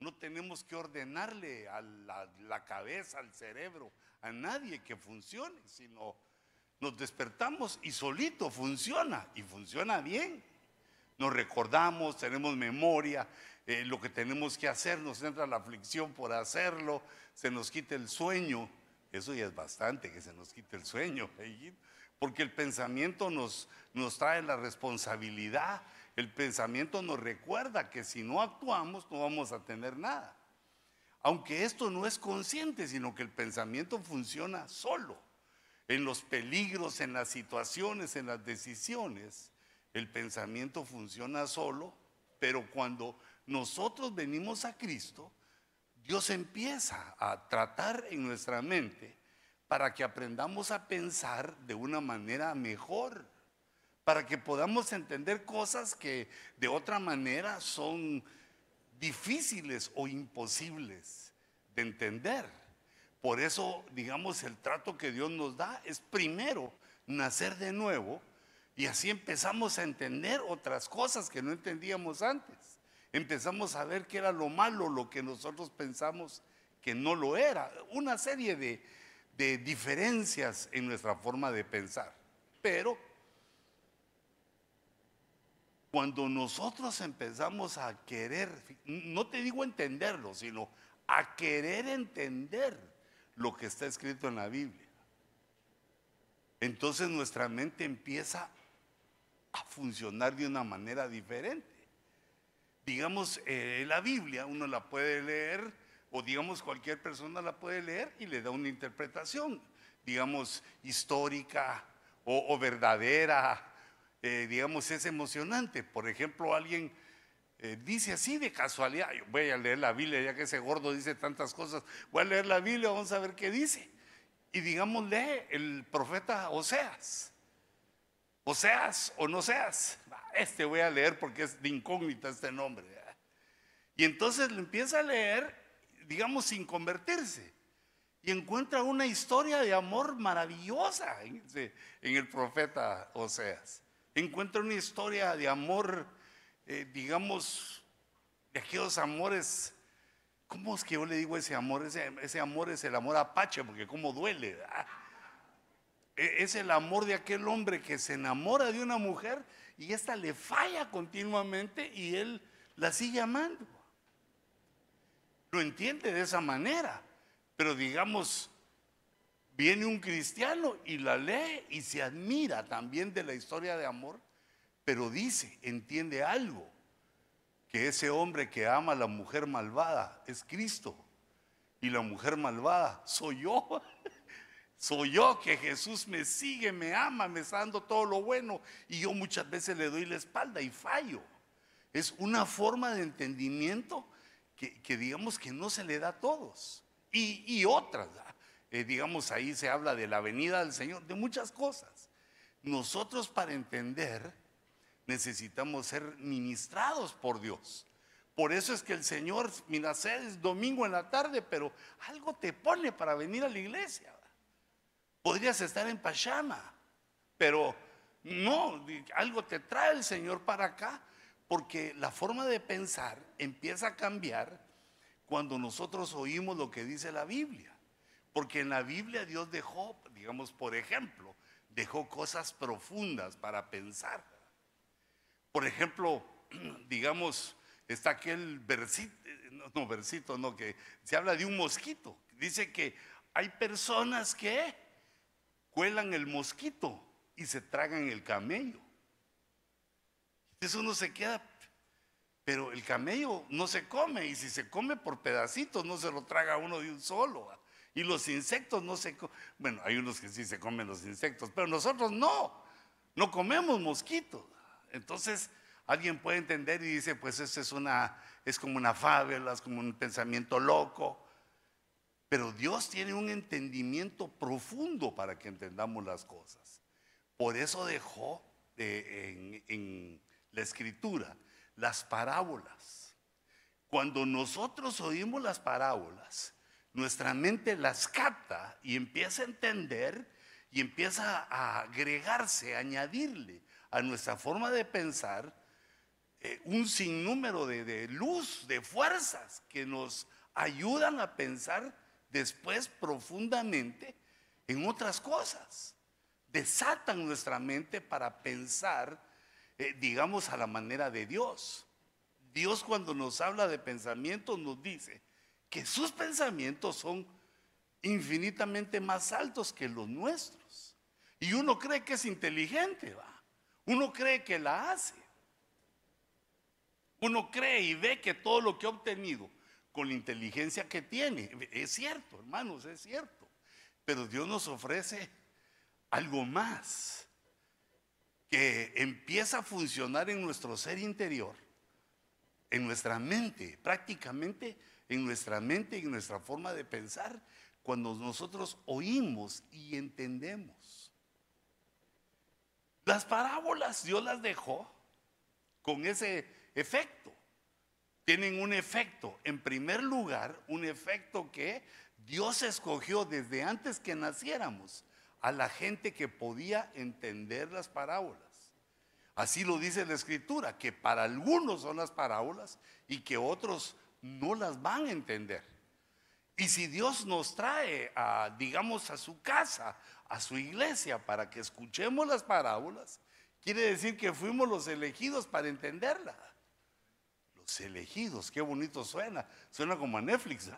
No tenemos que ordenarle a la, cabeza, al cerebro, a nadie que funcione, sino nos despertamos y solito funciona y funciona bien. Nos recordamos, tenemos memoria, eh, lo que tenemos que hacer, nos entra la aflicción por hacerlo, se nos quita el sueño. Eso ya es bastante que se nos quite el sueño, porque el pensamiento nos, nos trae la responsabilidad el pensamiento nos recuerda que si no actuamos no vamos a tener nada. Aunque esto no es consciente, sino que el pensamiento funciona solo. En los peligros, en las situaciones, en las decisiones, el pensamiento funciona solo, pero cuando nosotros venimos a Cristo, Dios empieza a tratar en nuestra mente para que aprendamos a pensar de una manera mejor para que podamos entender cosas que de otra manera son difíciles o imposibles de entender. Por eso, digamos, el trato que Dios nos da es primero nacer de nuevo y así empezamos a entender otras cosas que no entendíamos antes. Empezamos a ver que era lo malo lo que nosotros pensamos que no lo era. Una serie de, de diferencias en nuestra forma de pensar. Pero cuando nosotros empezamos a querer, no te digo entenderlo, sino a querer entender lo que está escrito en la Biblia, entonces nuestra mente empieza a funcionar de una manera diferente. Digamos, eh, la Biblia uno la puede leer, o digamos cualquier persona la puede leer y le da una interpretación, digamos, histórica o verdadera eh, digamos, es emocionante. Por ejemplo, alguien eh, dice así de casualidad, voy a leer la Biblia, ya que ese gordo dice tantas cosas, voy a leer la Biblia, vamos a ver qué dice. Y digamos, lee el profeta Oseas. Oseas o no seas. Este voy a leer porque es de incógnita este nombre. Y entonces lo empieza a leer, digamos, sin convertirse. Y encuentra una historia de amor maravillosa en el profeta Oseas encuentra una historia de amor, eh, digamos, de aquellos amores. ¿Cómo es que yo le digo ese amor? Ese, amor es el amor apache, porque cómo duele. E, es el amor de aquel hombre que se enamora de una mujer y esta le falla continuamente y él la sigue amando. Lo entiende de esa manera, pero digamos, Viene un cristiano y la lee y se admira también de la historia de amor, pero dice, entiende algo, que ese hombre que ama a la mujer malvada es Cristo y la mujer malvada soy yo. Soy yo que Jesús me sigue, me ama, me está dando todo lo bueno y yo muchas veces le doy la espalda y fallo. Es una forma de entendimiento que, digamos que no se le da a todos. Y, y otras, eh, digamos, ahí se habla de la venida del Señor, de muchas cosas. Nosotros para entender necesitamos ser ministrados por Dios. Por eso es que el Señor, mira, es domingo en la tarde, pero algo te pone para venir a la iglesia. Podrías estar en Pachama, pero no, algo te trae el Señor para acá, porque la forma de pensar empieza a cambiar cuando nosotros oímos lo que dice la Biblia. Porque en la Biblia Dios dejó, digamos, por ejemplo, dejó cosas profundas para pensar. Por ejemplo, digamos, está aquel versito, no, versito, no, que se habla de un mosquito. Dice que hay personas que cuelan el mosquito y se tragan el camello. Entonces uno se queda, pero el camello no se come y si se come por pedacitos no se lo traga uno de un solo. Y los insectos no se Bueno, hay unos que sí se comen los insectos, pero nosotros no. No comemos mosquitos. Entonces, alguien puede entender y dice, pues eso es una es como una fábula, es como un pensamiento loco. Pero Dios tiene un entendimiento profundo para que entendamos las cosas. Por eso dejó en, en la escritura las parábolas. Cuando nosotros oímos las parábolas, nuestra mente las capta y empieza a entender y empieza a agregarse, a añadirle a nuestra forma de pensar eh, un sinnúmero de, de luz, de fuerzas que nos ayudan a pensar después profundamente en otras cosas. Desatan nuestra mente para pensar, eh, digamos, a la manera de Dios. Dios cuando nos habla de pensamientos nos dice que sus pensamientos son infinitamente más altos que los nuestros. Y uno cree que es inteligente, va. Uno cree que la hace. Uno cree y ve que todo lo que ha obtenido con la inteligencia que tiene, es cierto, hermanos, es cierto. Pero Dios nos ofrece algo más que empieza a funcionar en nuestro ser interior, en nuestra mente, prácticamente en nuestra mente y en nuestra forma de pensar, cuando nosotros oímos y entendemos. Las parábolas Dios las dejó con ese efecto. Tienen un efecto, en primer lugar, un efecto que Dios escogió desde antes que naciéramos a la gente que podía entender las parábolas. Así lo dice la escritura, que para algunos son las parábolas y que otros no las van a entender. Y si Dios nos trae a, digamos, a su casa, a su iglesia, para que escuchemos las parábolas, quiere decir que fuimos los elegidos para entenderla. Los elegidos, qué bonito suena. Suena como a Netflix.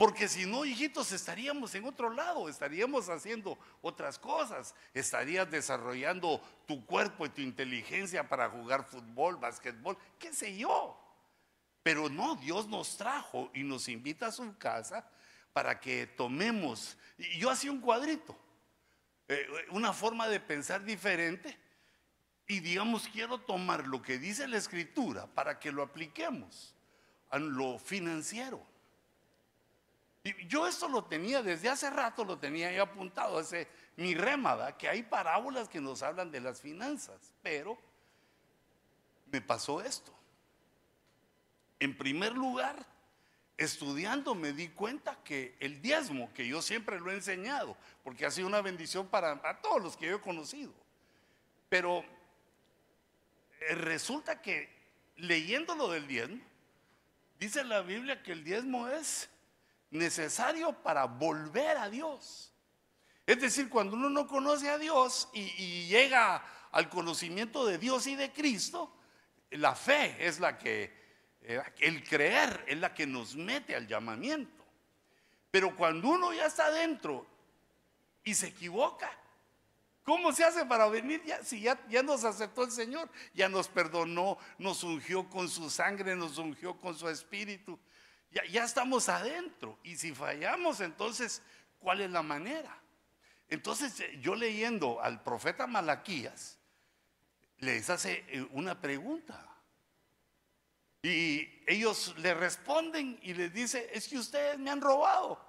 Porque si no, hijitos, estaríamos en otro lado, estaríamos haciendo otras cosas, estarías desarrollando tu cuerpo y tu inteligencia para jugar fútbol, básquetbol, qué sé yo. Pero no, Dios nos trajo y nos invita a su casa para que tomemos, yo hacía un cuadrito, eh, una forma de pensar diferente, y digamos, quiero tomar lo que dice la escritura para que lo apliquemos a lo financiero yo esto lo tenía desde hace rato, lo tenía ahí apuntado, ese mi remada, que hay parábolas que nos hablan de las finanzas, pero me pasó esto. En primer lugar, estudiando me di cuenta que el diezmo, que yo siempre lo he enseñado, porque ha sido una bendición para todos los que yo he conocido, pero eh, resulta que leyendo lo del diezmo, dice la Biblia que el diezmo es necesario para volver a Dios. Es decir, cuando uno no conoce a Dios y, llega al conocimiento de Dios y de Cristo, la fe es la que, eh, el creer es la que nos mete al llamamiento. Pero cuando uno ya está dentro y se equivoca, ¿Cómo se hace para venir ya? Si ya, ya, nos aceptó el Señor, ya nos perdonó, nos ungió con su sangre, nos ungió con su espíritu. Ya, estamos adentro. Y si fallamos, entonces, ¿cuál es la manera? Entonces, eh, yo leyendo al profeta Malaquías, les hace eh, una pregunta. Y ellos le responden y les dice, es que ustedes me han robado.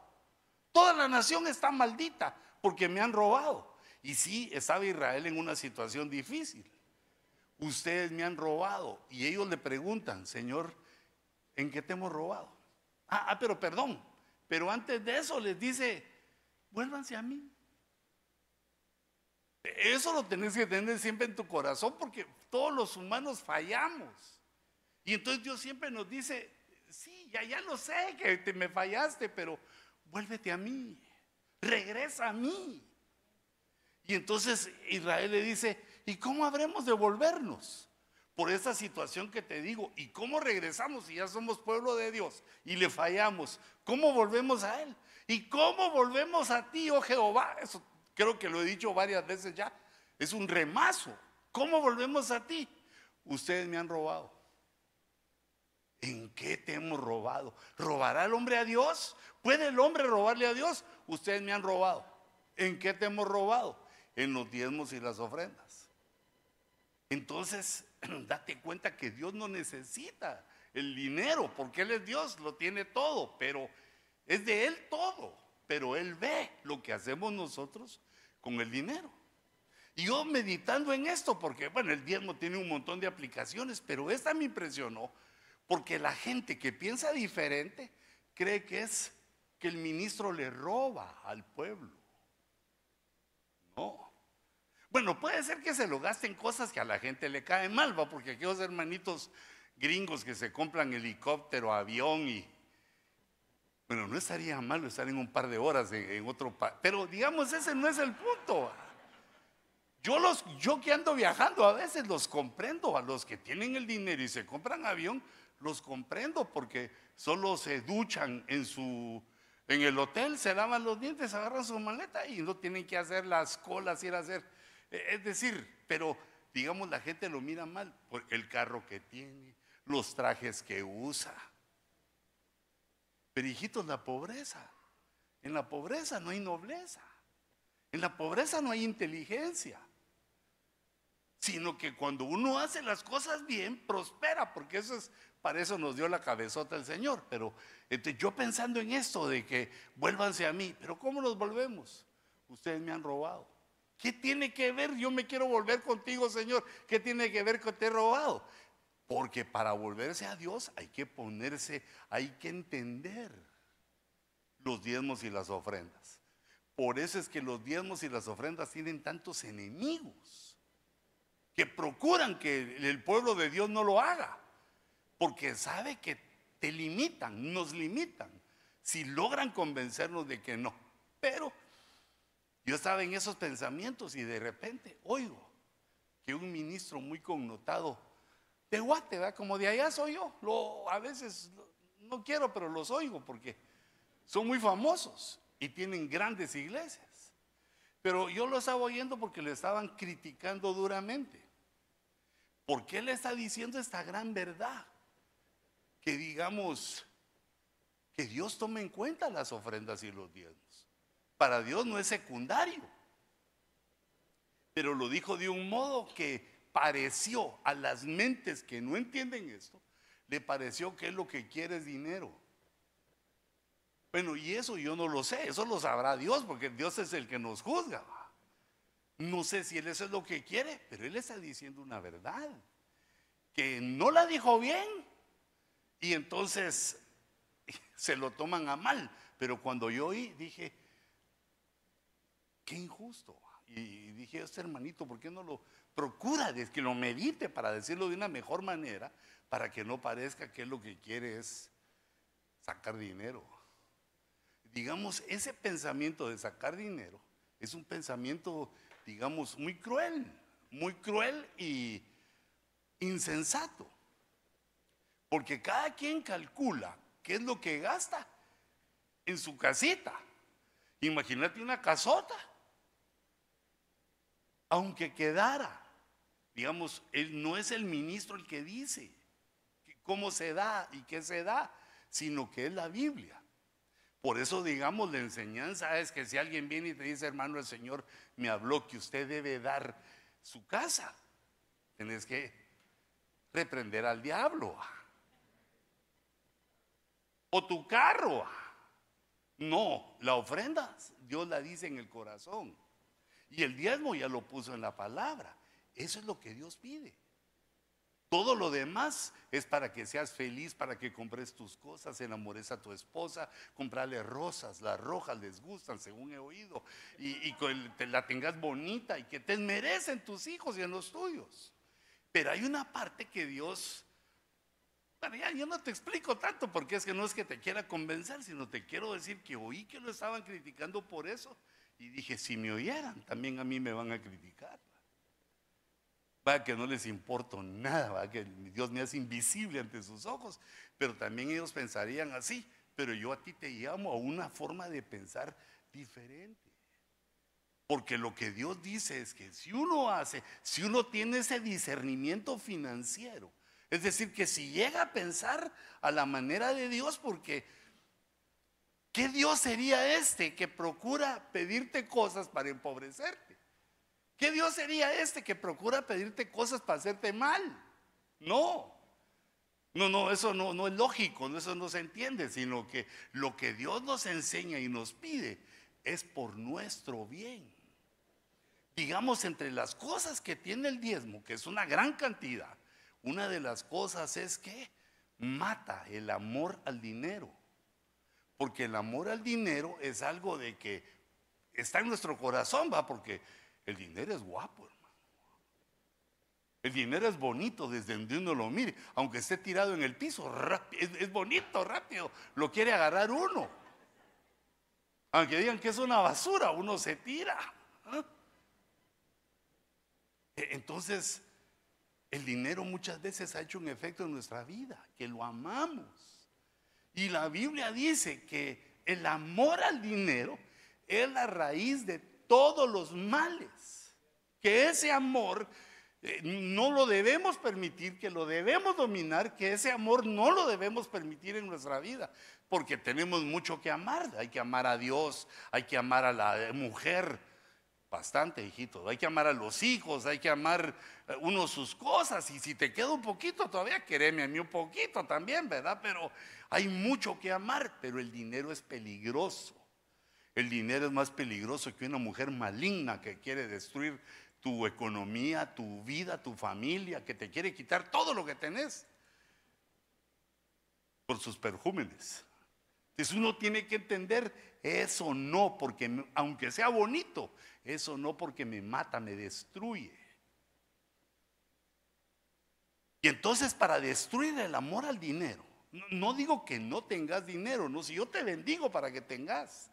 Toda la nación está maldita porque me han robado. Y sí, estaba Israel en una situación difícil. Ustedes me han robado. Y ellos le preguntan, Señor, ¿en qué te hemos robado? Ah, ah, pero perdón. Pero antes de eso les dice, vuélvanse a mí. Eso lo tenés que tener siempre en tu corazón porque todos los humanos fallamos. Y entonces Dios siempre nos dice, sí, ya, ya lo sé que te me fallaste, pero vuélvete a mí, regresa a mí. Y entonces Israel le dice, ¿y cómo habremos de volvernos? Por esa situación que te digo. ¿Y cómo regresamos si ya somos pueblo de Dios y le fallamos? ¿Cómo volvemos a Él? ¿Y cómo volvemos a ti, oh Jehová? Eso creo que lo he dicho varias veces ya. Es un remazo. ¿Cómo volvemos a ti? Ustedes me han robado. ¿En qué te hemos robado? ¿Robará el hombre a Dios? ¿Puede el hombre robarle a Dios? Ustedes me han robado. ¿En qué te hemos robado? En los diezmos y las ofrendas. Entonces, date cuenta que Dios no necesita el dinero, porque Él es Dios, lo tiene todo, pero es de Él todo, pero Él ve lo que hacemos nosotros con el dinero. Y yo meditando en esto, porque bueno, el diezmo tiene un montón de aplicaciones, pero esta me impresionó, porque la gente que piensa diferente cree que es que el ministro le roba al pueblo. No, Bueno, puede ser que se lo gasten cosas que a la gente le caen mal, ¿va? Porque aquellos hermanitos gringos que se compran helicóptero, avión y... Bueno, no estaría malo estar en un par de horas en, otro país. Pero digamos, ese no es el punto. Yo, los, yo que ando viajando a veces los comprendo, a los que tienen el dinero y se compran avión, los comprendo porque solo se duchan en su en el hotel, se lavan los dientes, agarran su maleta y no tienen que hacer las colas, ir a hacer. Es decir, pero digamos la gente lo mira mal por el carro que tiene, los trajes que usa. Pero hijitos, la pobreza. En la pobreza no hay nobleza. En la pobreza no hay inteligencia. Sino que cuando uno hace las cosas bien, prospera, porque eso es, para eso nos dio la cabezota el Señor. Pero yo pensando en esto de que vuélvanse a mí, pero ¿cómo nos volvemos? Ustedes me han robado. ¿Qué tiene que ver? Yo me quiero volver contigo, Señor. ¿Qué tiene que ver con te he robado? Porque para volverse a Dios hay que ponerse, hay que entender los diezmos y las ofrendas. Por eso es que los diezmos y las ofrendas tienen tantos enemigos que procuran que el pueblo de Dios no lo haga, porque sabe que te limitan, nos limitan, si logran convencernos de que no. Pero yo estaba en esos pensamientos y de repente oigo que un ministro muy connotado de Guate, ¿verdad? Como de allá soy yo. Lo, a veces no quiero, pero los oigo porque son muy famosos y tienen grandes iglesias. Pero yo lo estaba oyendo porque le estaban criticando duramente. ¿Por qué le está diciendo esta gran verdad? Que digamos, que Dios tome en cuenta las ofrendas y los diezmos. Para Dios no es secundario. Pero lo dijo de un modo que pareció a las mentes que no entienden esto, le pareció que lo que quiere es dinero. Bueno, y eso yo no lo sé, eso lo sabrá Dios, porque Dios es el que nos juzga. No sé si Él eso es lo que quiere, pero Él está diciendo una verdad, que no la dijo bien, y entonces se lo toman a mal. Pero cuando yo oí, dije, qué injusto. Y dije, este hermanito, ¿por qué no lo procura que lo medite para decirlo de una mejor manera, para que no parezca que lo que quiere es sacar dinero? Digamos, ese pensamiento de sacar dinero es un pensamiento, digamos, muy cruel, muy cruel y insensato. Porque cada quien calcula qué es lo que gasta en su casita. Imagínate una casota aunque quedara, digamos, él no es el ministro el que dice cómo se da y qué se da, sino que es la Biblia. Por eso, digamos, la enseñanza es que si alguien viene y te dice, hermano, el Señor me habló que usted debe dar su casa, tienes que reprender al diablo. O tu carro. No, la ofrenda Dios la dice en el corazón. Y el diezmo ya lo puso en la palabra. Eso es lo que Dios pide. Todo lo demás es para que seas feliz, para que compres tus cosas, enamores a tu esposa, comprarle rosas, las rojas les gustan, según he oído, y, que la tengas bonita y que te merecen tus hijos y en los tuyos. Pero hay una parte que Dios, bueno, yo no te explico tanto porque es que no es que te quiera convencer, sino te quiero decir que oí que lo estaban criticando por eso y dije, si me oyeran, también a mí me van a criticar. Va que no les importa nada, va que Dios me hace invisible ante sus ojos, pero también ellos pensarían así, pero yo a ti te llamo a una forma de pensar diferente. Porque lo que Dios dice es que si uno hace, si uno tiene ese discernimiento financiero, es decir, que si llega a pensar a la manera de Dios, porque ¿Qué Dios sería este que procura pedirte cosas para empobrecerte? ¿Qué Dios sería este que procura pedirte cosas para hacerte mal? No. No, no, eso no, no es lógico, eso no se entiende, sino que lo que Dios nos enseña y nos pide es por nuestro bien. Digamos, entre las cosas que tiene el diezmo, que es una gran cantidad, una de las cosas es que mata el amor al dinero. Porque el amor al dinero es algo de que está en nuestro corazón, va, porque El dinero es guapo, hermano. El dinero es bonito desde donde uno lo mire, aunque esté tirado en el piso, es, bonito, rápido, lo quiere agarrar uno. Aunque digan que es una basura, uno se tira. ¿ah? E, entonces, el dinero muchas veces ha hecho un efecto en nuestra vida, que lo amamos. Y la Biblia dice que el amor al dinero es la raíz de todos los males. Que ese amor eh, no lo debemos permitir, que lo debemos dominar, que ese amor no lo debemos permitir en nuestra vida, porque tenemos mucho que amar. Hay que amar a Dios, hay que amar a la mujer, bastante, hijito. Hay que amar a los hijos, hay que amar eh, uno sus cosas. Y si te queda un poquito, todavía quereme a mí un poquito también, ¿verdad? Pero hay mucho que amar, pero el dinero es peligroso. El dinero es más peligroso que una mujer maligna que quiere destruir tu economía, tu vida, tu familia, que te quiere quitar todo lo que tenés por sus perjúmenes. Entonces uno tiene que entender eso no, porque aunque sea bonito, eso no porque me mata, me destruye. Y entonces para destruir el amor al dinero, no, digo que no tengas dinero, no, si yo te bendigo para que tengas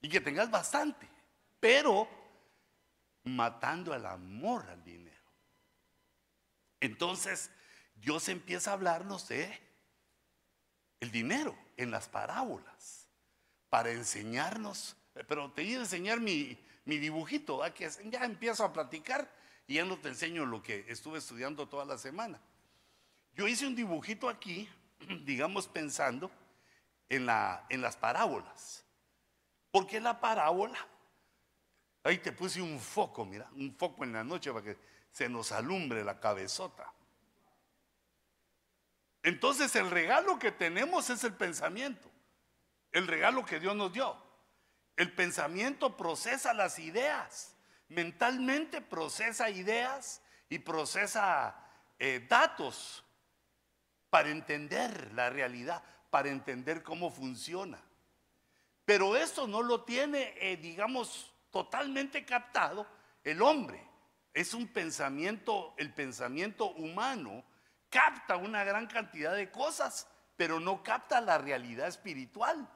y que tengas bastante, pero matando el amor al dinero. Entonces, Dios empieza a hablarnos de el dinero en las parábolas para enseñarnos, pero te iba a enseñar mi, dibujito, que ya empiezo a platicar y ya no te enseño lo que estuve estudiando toda la semana. Yo hice un dibujito aquí, digamos pensando en, la, en las parábolas, porque la parábola Ahí te puse un foco, mira, un foco en la noche para que se nos alumbre la cabezota. Entonces el regalo que tenemos es el pensamiento, el regalo que Dios nos dio. El pensamiento procesa las ideas, mentalmente procesa ideas y procesa eh, datos para entender la realidad, para entender cómo funciona. Pero esto no lo tiene, eh, digamos, totalmente captado el hombre. Es un pensamiento, el pensamiento humano capta una gran cantidad de cosas, pero no capta la realidad espiritual.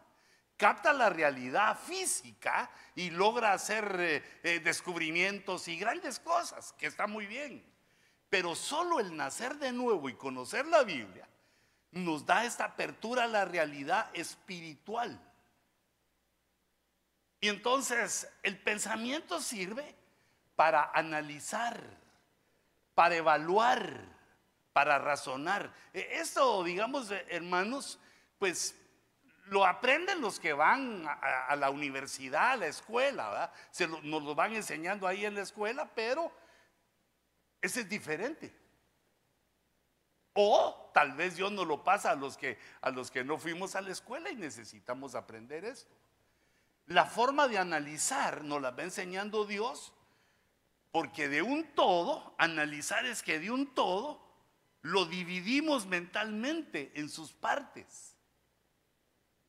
Capta la realidad física y logra hacer eh, eh, descubrimientos y grandes cosas, que está muy bien. Pero solo el nacer de nuevo y conocer la Biblia nos da esta apertura a la realidad espiritual. Y entonces el pensamiento sirve para analizar, para evaluar, para razonar. E, esto, digamos, hermanos, pues lo aprenden los que van a, la universidad, a la escuela, Se nos lo van enseñando ahí en la escuela, pero ese es diferente. O tal vez Dios nos lo pasa a los que a los que no fuimos a la escuela y necesitamos aprender esto. La forma de analizar nos la va enseñando Dios, porque de un todo, analizar es que de un todo lo dividimos mentalmente en sus partes.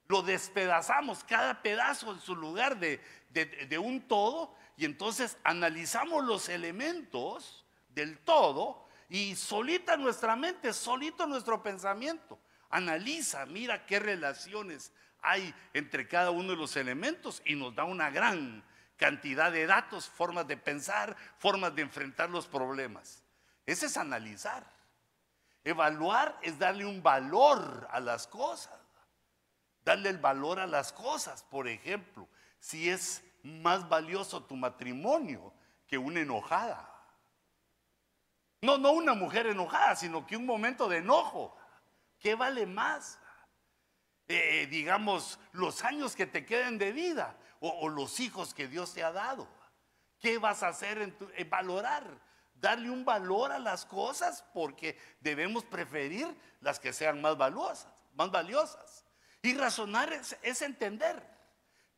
Lo despedazamos cada pedazo en su lugar de, de un todo y entonces analizamos los elementos del todo y solita nuestra mente, solito nuestro pensamiento. Analiza, mira qué relaciones hay entre cada uno de los elementos y nos da una gran cantidad de datos, formas de pensar, formas de enfrentar los problemas. Ese es analizar. Evaluar es darle un valor a las cosas. Darle el valor a las cosas. Por ejemplo, si es más valioso tu matrimonio que una enojada. No, no una mujer enojada, sino que un momento de enojo. ¿Qué vale más? Eh, digamos, los años que te queden de vida o, los hijos que Dios te ha dado. ¿Qué vas a hacer en, valorar? Darle un valor a las cosas porque debemos preferir las que sean más valiosas, más valiosas. Y razonar es entender.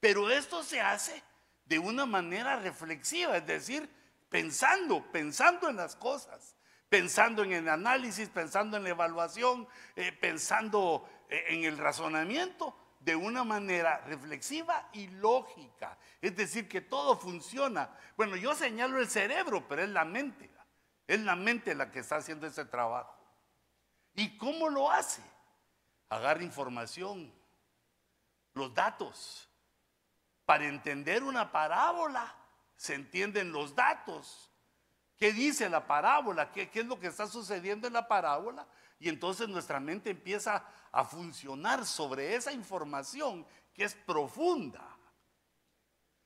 Pero esto se hace de una manera reflexiva, es decir, pensando, pensando en las cosas pensando en el análisis, pensando en la evaluación, eh, pensando eh, en el razonamiento, de una manera reflexiva y lógica. Es decir, que todo funciona. Bueno, yo señalo el cerebro, pero es la mente. Es la mente la que está haciendo ese trabajo. ¿Y cómo lo hace? Agarra información, los datos. Para entender una parábola, se entienden los datos. ¿Qué dice la parábola? ¿Qué, ¿Qué, es lo que está sucediendo en la parábola? Y entonces nuestra mente empieza a funcionar sobre esa información que es profunda.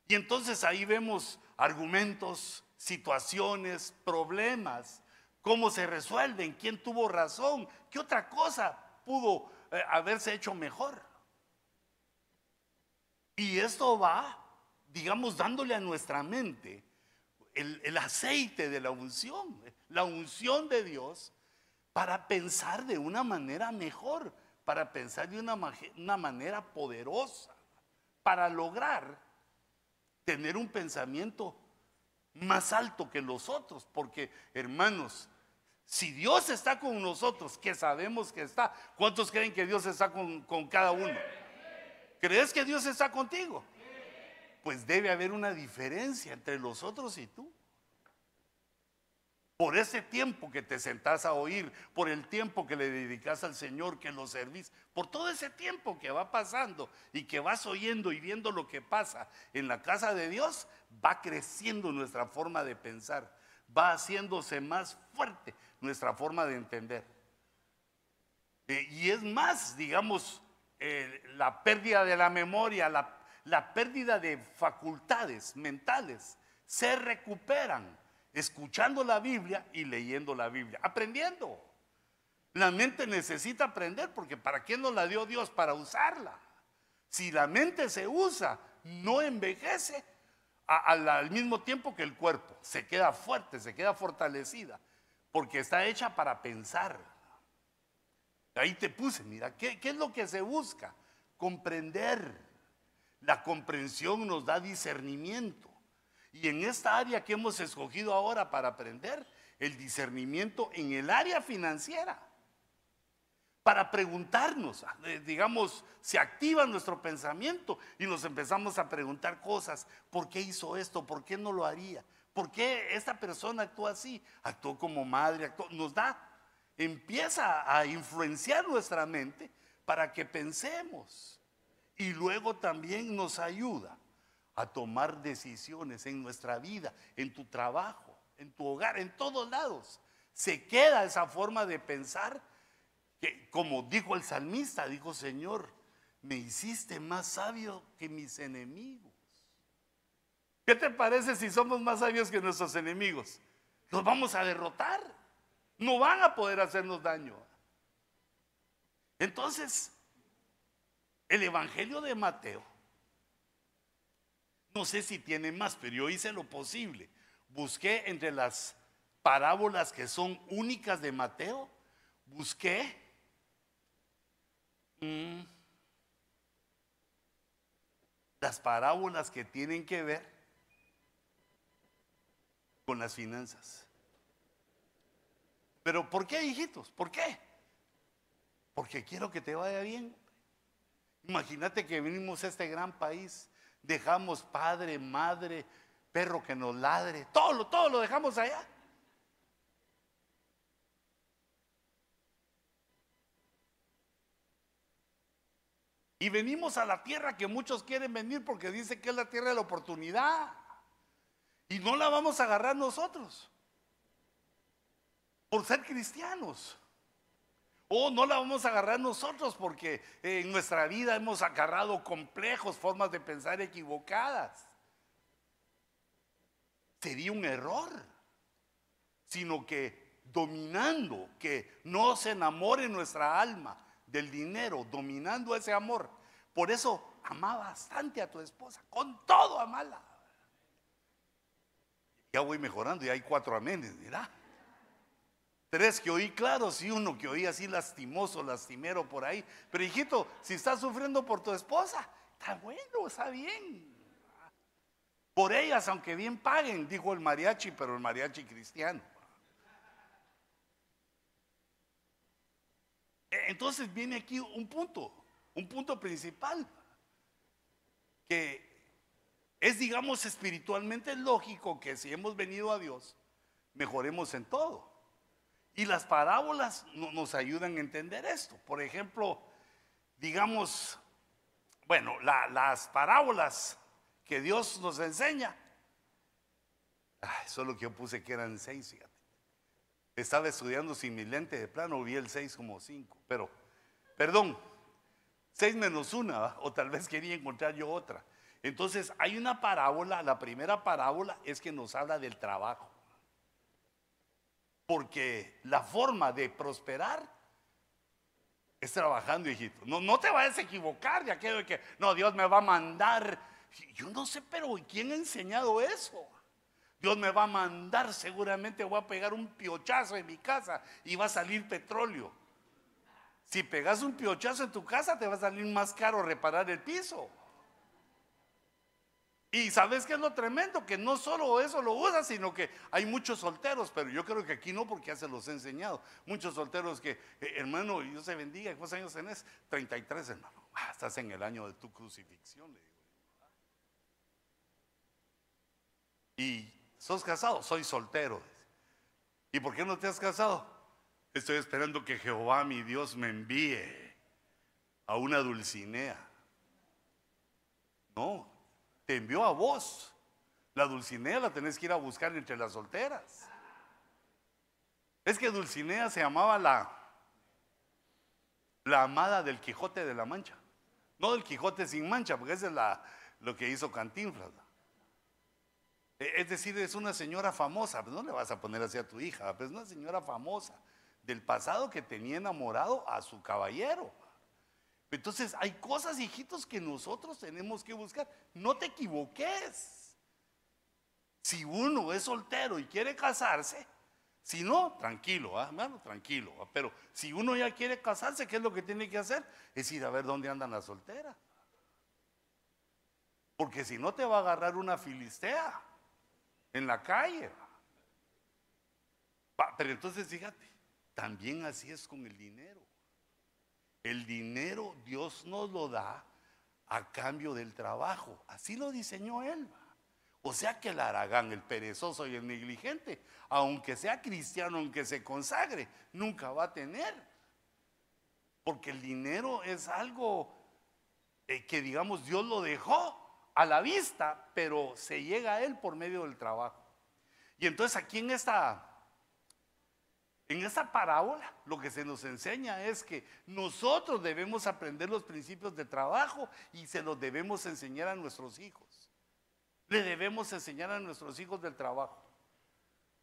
Y entonces ahí vemos argumentos, situaciones, problemas, cómo se resuelven, quién tuvo razón, qué otra cosa pudo eh, haberse hecho mejor. Y esto va, digamos, dándole a nuestra mente el, el aceite de la unción, la unción de Dios, para pensar de una manera mejor, para pensar de una, una manera poderosa, para lograr tener un pensamiento más alto que los otros, porque hermanos, si Dios está con nosotros, que sabemos que está, ¿cuántos creen que Dios está con, con cada uno? ¿Crees que Dios está contigo? Pues debe haber una diferencia entre los otros y tú por ese tiempo que te sentás a oír, por el tiempo que le dedicas al Señor, que lo servís, por todo ese tiempo que va pasando y que vas oyendo y viendo lo que pasa en la casa de Dios, va creciendo nuestra forma de pensar, va haciéndose más fuerte nuestra forma de entender. Eh, y es más, digamos, eh, la pérdida de la memoria, la, la pérdida de facultades mentales, se recuperan escuchando la Biblia y leyendo la Biblia, aprendiendo. La mente necesita aprender porque ¿para qué nos la dio Dios? Para usarla. Si la mente se usa, no envejece al mismo tiempo que el cuerpo. Se queda fuerte, se queda fortalecida, porque está hecha para pensar. Ahí te puse, mira, ¿qué, qué es lo que se busca? Comprender. La comprensión nos da discernimiento. Y en esta área que hemos escogido ahora para aprender, el discernimiento en el área financiera. Para preguntarnos, ah, digamos, se activa nuestro pensamiento y nos empezamos a preguntar cosas. ¿Por qué hizo esto? ¿Por qué no lo haría? ¿Por qué esta persona actuó así? Actuó como madre, nos da, empieza a influenciar nuestra mente para que pensemos. Y luego también nos ayuda a tomar decisiones en nuestra vida, en tu trabajo, en tu hogar, en todos lados. Se queda esa forma de pensar que, como dijo el salmista, dijo, Señor, me hiciste más sabio que mis enemigos. ¿Qué te parece si somos más sabios que nuestros enemigos? Los vamos a derrotar. No van a poder hacernos daño. Entonces, el Evangelio de Mateo no sé si tiene más, pero yo hice lo posible. Busqué entre las parábolas que son únicas de Mateo, busqué mm, las parábolas que tienen que ver con las finanzas. Pero ¿por qué, hijitos? ¿Por qué? Porque quiero que te vaya bien. Imagínate que venimos a este gran país dejamos padre, madre, perro que nos ladre, todo, todo lo dejamos allá. Y venimos a la tierra que muchos quieren venir porque dice que es la tierra de la oportunidad. Y no la vamos a agarrar nosotros. Por ser cristianos. O no la vamos a agarrar nosotros porque en nuestra vida hemos agarrado complejos, formas de pensar equivocadas. Sería un error, sino que dominando, que no se enamore nuestra alma del dinero, dominando ese amor. Por eso ama bastante a tu esposa, con todo amala. Ya voy mejorando, ya hay cuatro amenes, mira. Tres que oí claros y uno que oí así lastimoso, lastimero por ahí. Pero hijito, si estás sufriendo por tu esposa, está bueno, está bien. Por ellas, aunque bien paguen, dijo el mariachi, pero el mariachi cristiano. E, entonces viene aquí un punto. un punto principal, que es, digamos, espiritualmente lógico que si hemos venido a Dios, mejoremos en todo. Y las parábolas nos ayudan a entender esto. Por ejemplo, digamos, bueno, las parábolas que Dios nos enseña, solo que yo puse que eran seis, fíjate. Estaba estudiando sin mi lente de plano, vi el seis como cinco, pero, perdón, seis menos una, o tal vez quería encontrar yo otra. Entonces, hay una parábola, la primera parábola es que nos habla del trabajo. Porque la forma de prosperar es trabajando, hijito. No, no te vayas a equivocar de aquello de que, no, Dios me va a mandar. Yo no sé, pero ¿quién ha enseñado eso? Dios me va a mandar, seguramente voy a pegar un piochazo en mi casa y va a salir petróleo. Si pegas un piochazo en tu casa, te va a salir más caro reparar el piso. Y sabes qué es lo tremendo, que no solo eso lo usa, sino que hay muchos solteros, pero yo creo que aquí no porque ya se los he enseñado. Muchos solteros que, eh, hermano, Dios se bendiga, ¿cuántos años tenés? 33, hermano. Ah, estás en el año de tu crucifixión, le digo. Y sos casado, soy soltero. ¿Y por qué no te has casado? Estoy esperando que Jehová, mi Dios, me envíe a una Dulcinea. No, te envió a vos. La Dulcinea la tenés que ir a buscar entre las solteras. Es que Dulcinea se llamaba la, la amada del Quijote de la Mancha. No del Quijote sin mancha, porque esa es la, lo que hizo Cantinflas. E, es decir, es una señora famosa, pues no le vas a poner así a tu hija, pues es una señora famosa del pasado que tenía enamorado a su caballero. Entonces hay cosas, hijitos, que nosotros tenemos que buscar. No te equivoques. Si uno es soltero y quiere casarse, si no, tranquilo, ¿ah? hermano, tranquilo. ¿ah? Pero si uno ya quiere casarse, ¿qué es lo que tiene que hacer? Es ir a ver dónde andan las solteras. Porque si no te va a agarrar una filistea en la calle. Pero entonces fíjate, también así es con el dinero. El dinero Dios nos lo da a cambio del trabajo. Así lo diseñó Él. O sea que el aragán, el perezoso y el negligente, aunque sea cristiano, aunque se consagre, nunca va a tener. Porque el dinero es algo eh, que, digamos, Dios lo dejó a la vista, pero se llega a Él por medio del trabajo. Y entonces aquí en esta en esta parábola lo que se nos enseña es que nosotros debemos aprender los principios de trabajo y se los debemos enseñar a nuestros hijos. Le debemos enseñar a nuestros hijos del trabajo.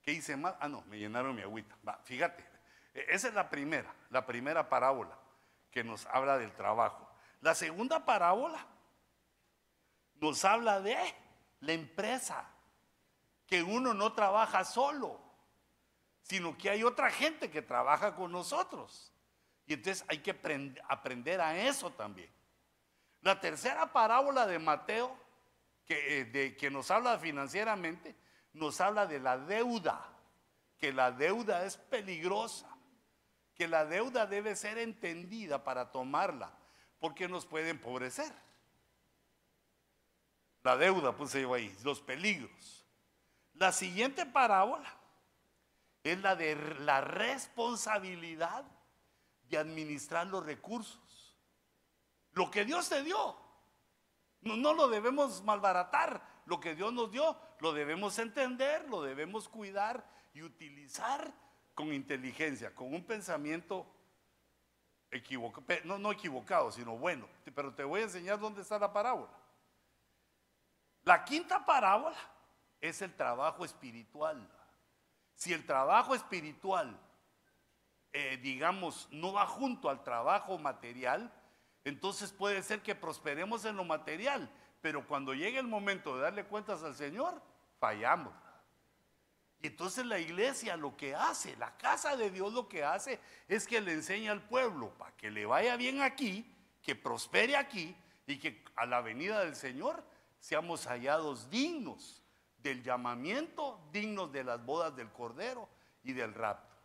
¿Qué hice más? Ah, no, me llenaron mi agüita. fíjate, e, esa es la primera, la primera parábola que nos habla del trabajo. La segunda parábola nos habla de la empresa, que uno no trabaja solo sino que hay otra gente que trabaja con nosotros. Y entonces hay que aprender a eso también. La tercera parábola de Mateo, que, eh, de, que nos habla financieramente, nos habla de la deuda, que la deuda es peligrosa, que la deuda debe ser entendida para tomarla, porque nos puede empobrecer. La deuda, puse yo ahí, los peligros. La siguiente parábola es la de la responsabilidad de administrar los recursos. Lo que Dios te dio, no, lo debemos malbaratar. Lo que Dios nos dio, lo debemos entender, lo debemos cuidar y utilizar con inteligencia, con un pensamiento equivocado, no, no equivocado, sino bueno. Pero te voy a enseñar dónde está la parábola. La quinta parábola es el trabajo espiritual. Si el trabajo espiritual, eh, digamos, no va junto al trabajo material, entonces puede ser que prosperemos en lo material, pero cuando llegue el momento de darle cuentas al Señor, fallamos. Y entonces la iglesia lo que hace, la casa de Dios lo que hace es que le enseña al pueblo para que le vaya bien aquí, que prospere aquí y que a la venida del Señor seamos hallados dignos del llamamiento dignos de las bodas del Cordero y del rapto.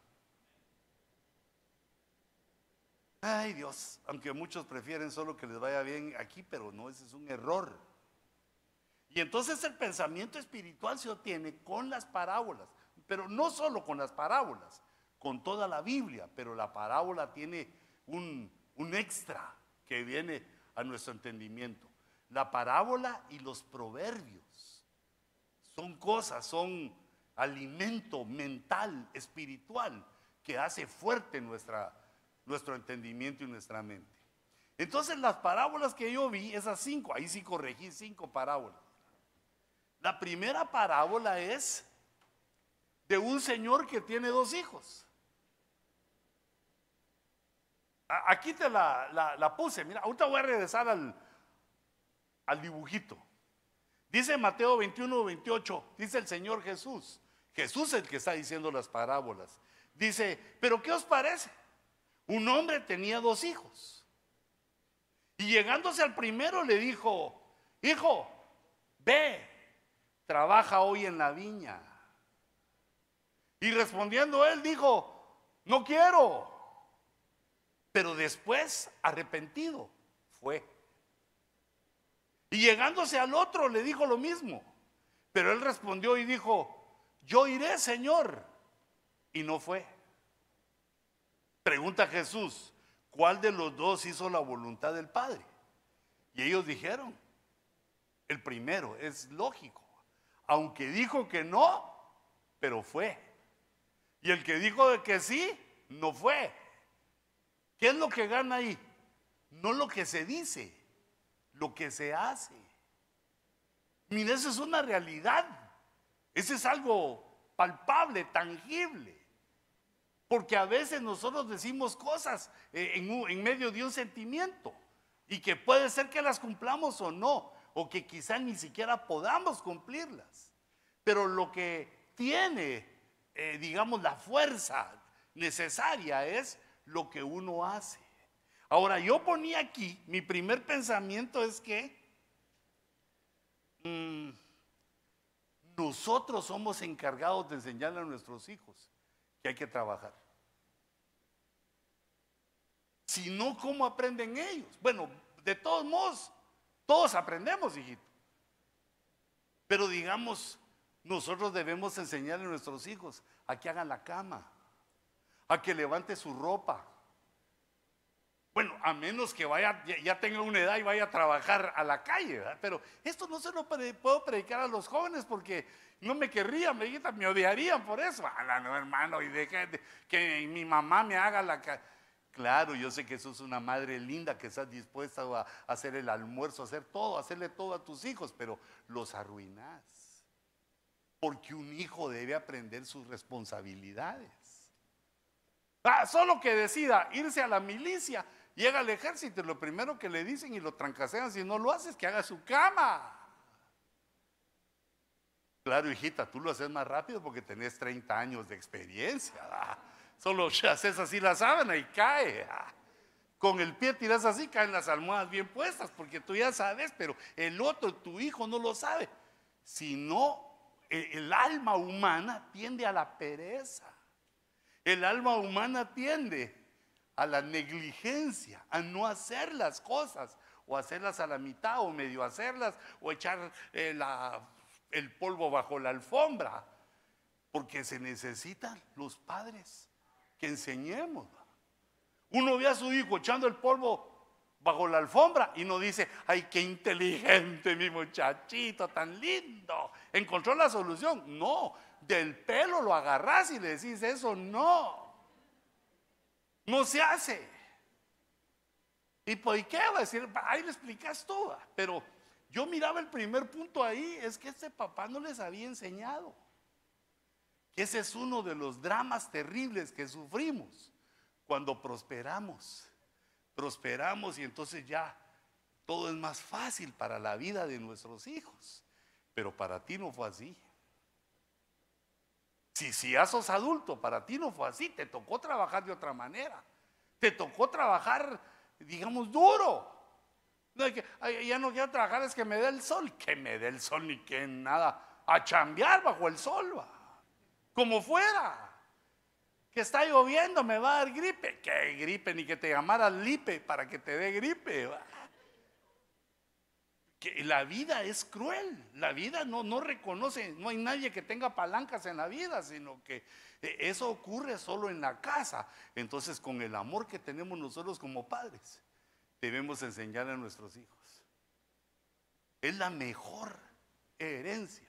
Ay Dios, aunque muchos prefieren solo que les vaya bien aquí, pero no, ese es un error. Y entonces el pensamiento espiritual se obtiene con las parábolas, pero no solo con las parábolas, con toda la Biblia, pero la parábola tiene un, un extra que viene a nuestro entendimiento. La parábola y los proverbios son cosas, son alimento mental, espiritual, que hace fuerte nuestra, nuestro entendimiento y nuestra mente. Entonces las parábolas que yo vi, esas cinco, ahí sí corregí cinco parábolas. La primera parábola es de un señor que tiene dos hijos. Aquí te la, puse, mira, ahorita voy a regresar al, al dibujito. Dice Mateo 21, 28, dice el Señor Jesús. Jesús es el que está diciendo las parábolas. Dice, pero ¿qué os parece? Un hombre tenía dos hijos. Y llegándose al primero le dijo, hijo, ve, trabaja hoy en la viña. Y respondiendo él dijo, no quiero. Pero después, arrepentido, fue. Y llegándose al otro le dijo lo mismo. Pero él respondió y dijo, yo iré, Señor. Y no fue. Pregunta Jesús, ¿cuál de los dos hizo la voluntad del Padre? Y ellos dijeron, el primero, es lógico. Aunque dijo que no, pero fue. Y el que dijo que sí, no fue. ¿Qué es lo que gana ahí? No lo que se dice, lo que se hace. Mire, eso es una realidad. Ese es algo palpable, tangible. Porque a veces nosotros decimos cosas eh, en, medio de un sentimiento y que puede ser que las cumplamos o no, o que quizá ni siquiera podamos cumplirlas. Pero lo que tiene, eh, digamos, la fuerza necesaria es lo que uno hace. Ahora, yo ponía aquí, mi primer pensamiento es que mm, nosotros somos encargados de enseñarle a nuestros hijos que hay que trabajar. Si no, ¿cómo aprenden ellos? Bueno, de todos modos, todos aprendemos, hijito. Pero digamos, nosotros debemos enseñarle a nuestros hijos a que hagan la cama, a que levante su ropa, bueno, a menos que vaya, ya, tenga una edad y vaya a trabajar a la calle, ¿verdad? Pero esto no se lo puedo predicar a los jóvenes porque no me querrían, me, me odiarían por eso. Ah, no, hermano, y deja que mi mamá me haga la... Claro, yo sé que sos una madre linda que estás dispuesta a hacer el almuerzo, a hacer todo, hacerle todo a tus hijos, pero los arruinás. Porque un hijo debe aprender sus responsabilidades. Ah, solo que decida irse a la milicia, Llega al ejército y lo primero que le dicen y lo trancasean si no lo haces, que haga su cama. Claro, hijita, tú lo haces más rápido porque tenés 30 años de experiencia. Solo haces así la sábana y cae. Con el pie tiras así, caen las almohadas bien puestas porque tú ya sabes, pero el otro, tu hijo, no lo sabe. Si no, el alma humana tiende a la pereza. El alma humana tiende a la negligencia, a no hacer las cosas, o hacerlas a la mitad, o medio hacerlas, o echar eh, el polvo bajo la alfombra, porque se necesitan los padres que enseñemos. Uno ve a su hijo echando el polvo bajo la alfombra y no dice, ay, qué inteligente mi muchachito, tan lindo, encontró la solución. No, del pelo lo agarras y le decís eso, no. No se hace. ¿Y por qué va a decir? Ahí le explicas todo. Pero yo miraba el primer punto ahí, es que este papá no les había enseñado. ese es uno de los dramas terribles que sufrimos cuando prosperamos. Prosperamos y entonces ya todo es más fácil para la vida de nuestros hijos. Pero para ti no fue así. Si, si ya sos adulto, para ti no fue así, te tocó trabajar de otra manera. Te tocó trabajar, digamos, duro. No, que, ya no quiero trabajar, es que me dé el sol. Que me dé el sol ni que nada. A chambear bajo el sol, va. Como fuera. que está lloviendo, me va a dar gripe. ¿Qué gripe? Ni que te llamara Lipe para que te dé gripe. La vida es cruel, la vida no, no reconoce, no hay nadie que tenga palancas en la vida, sino que eh, eso ocurre solo en la casa. Entonces, con el amor que tenemos nosotros como padres, debemos enseñar a nuestros hijos. Es la mejor herencia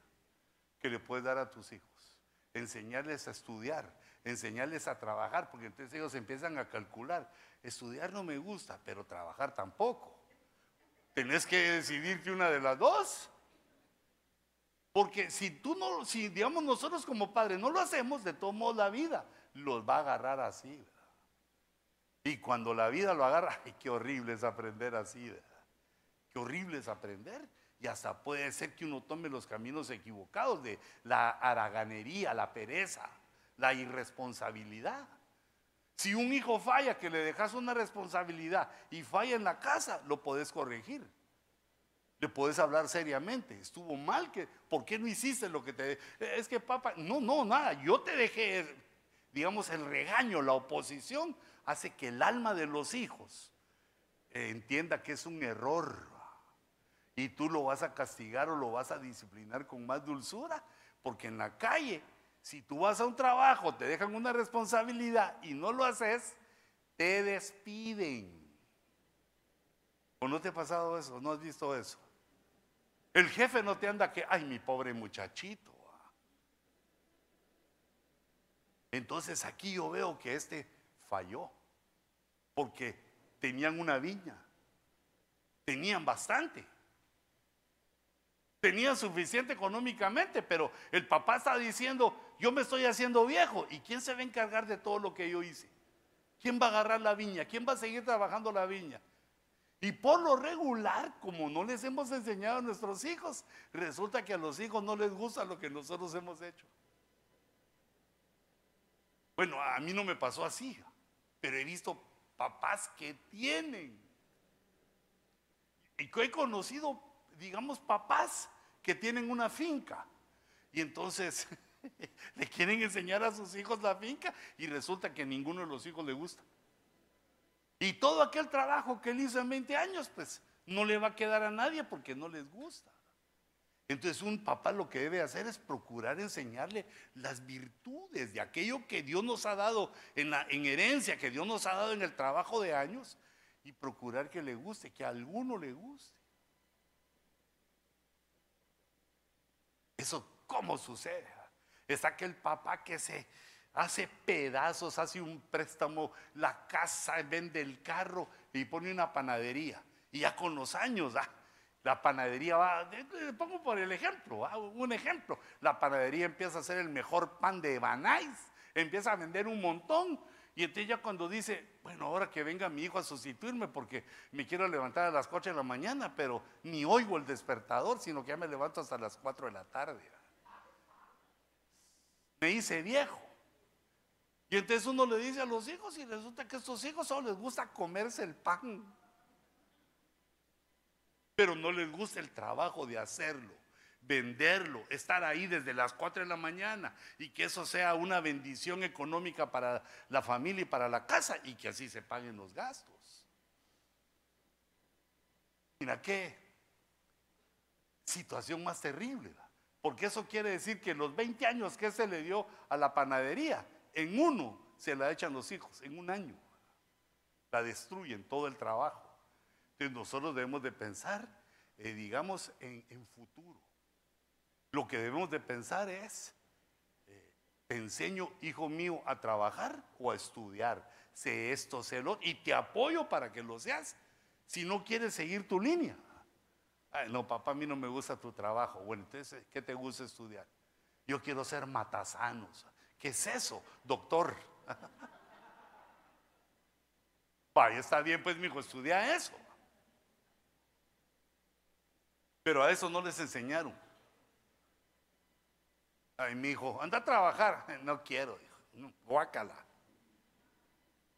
que le puedes dar a tus hijos. Enseñarles a estudiar, enseñarles a trabajar, porque entonces ellos empiezan a calcular. Estudiar no me gusta, pero trabajar tampoco. Tenés que decidirte una de las dos. Porque si tú no, si digamos nosotros como padres no lo hacemos, de todo modo la vida los va a agarrar así. Y cuando la vida lo agarra, ay, qué horrible es aprender así. Qué horrible es aprender. Y hasta puede ser que uno tome los caminos equivocados de la haraganería, la pereza la irresponsabilidad. Si un hijo falla, que le dejas una responsabilidad y falla en la casa, lo podés corregir. Le puedes hablar seriamente. Estuvo mal que, ¿por qué no hiciste lo que te... Es que papá, no, no, nada. Yo te dejé, digamos, el regaño, la oposición, hace que el alma de los hijos entienda que es un error. Y tú lo vas a castigar o lo vas a disciplinar con más dulzura, porque en la calle si tú vas a un trabajo, te dejan una responsabilidad y no lo haces, te despiden. ¿O no te ha pasado eso? ¿No has visto eso? El jefe no te anda que, ay, mi pobre muchachito. Ah". Entonces aquí yo veo que este falló, porque tenían una viña, tenían bastante. Tenía suficiente económicamente, pero el papá está diciendo, yo me estoy haciendo viejo. ¿Y quién se va a encargar de todo lo que yo hice? ¿Quién va a agarrar la viña? ¿Quién va a seguir trabajando la viña? Y por lo regular, como no les hemos enseñado a nuestros hijos, resulta que a los hijos no les gusta lo que nosotros hemos hecho. Bueno, a mí no me pasó así, pero he visto papás que tienen. Y que he conocido, digamos, papás que tienen una finca. Y entonces le quieren enseñar a sus hijos la finca y resulta que a ninguno de los hijos le gusta. Y todo aquel trabajo que él hizo en 20 años, pues no le va a quedar a nadie porque no les gusta. Entonces un papá lo que debe hacer es procurar enseñarle las virtudes de aquello que Dios nos ha dado en, la, en herencia, que Dios nos ha dado en el trabajo de años y procurar que le guste, que a alguno le guste. Eso, ¿cómo sucede? Es aquel papá que se hace pedazos, hace un préstamo, la casa, vende el carro y pone una panadería. Y ya con los años, ah, la panadería va, pongo por el ejemplo, ah, un ejemplo, la panadería empieza a hacer el mejor pan de Banais, empieza a vender un montón. Y entonces ya cuando dice, bueno, ahora que venga mi hijo a sustituirme porque me quiero levantar a las 8 de la mañana, pero ni oigo el despertador, sino que ya me levanto hasta las 4 de la tarde. Me hice viejo. Y entonces uno le dice a los hijos y resulta que a estos hijos solo les gusta comerse el pan. Pero no les gusta el trabajo de hacerlo venderlo, estar ahí desde las 4 de la mañana y que eso sea una bendición económica para la familia y para la casa y que así se paguen los gastos. Mira qué situación más terrible, porque eso quiere decir que los 20 años que se le dio a la panadería, en uno se la echan los hijos, en un año. La destruyen todo el trabajo. Entonces nosotros debemos de pensar, eh, digamos, en futuro lo que debemos de pensar es, eh, te enseño, hijo mío, a trabajar o a estudiar. Sé esto, sé lo, y te apoyo para que lo seas. Si no quieres seguir tu línea. No, papá, a mí no me gusta tu trabajo. Bueno, entonces, ¿qué te gusta estudiar? Yo quiero ser matasanos. ¿Qué es eso, doctor? Vaya, está bien, pues, mi hijo, estudia eso. Pero a eso no les enseñaron. Ay, mi hijo, anda a trabajar. No quiero, hijo. guácala.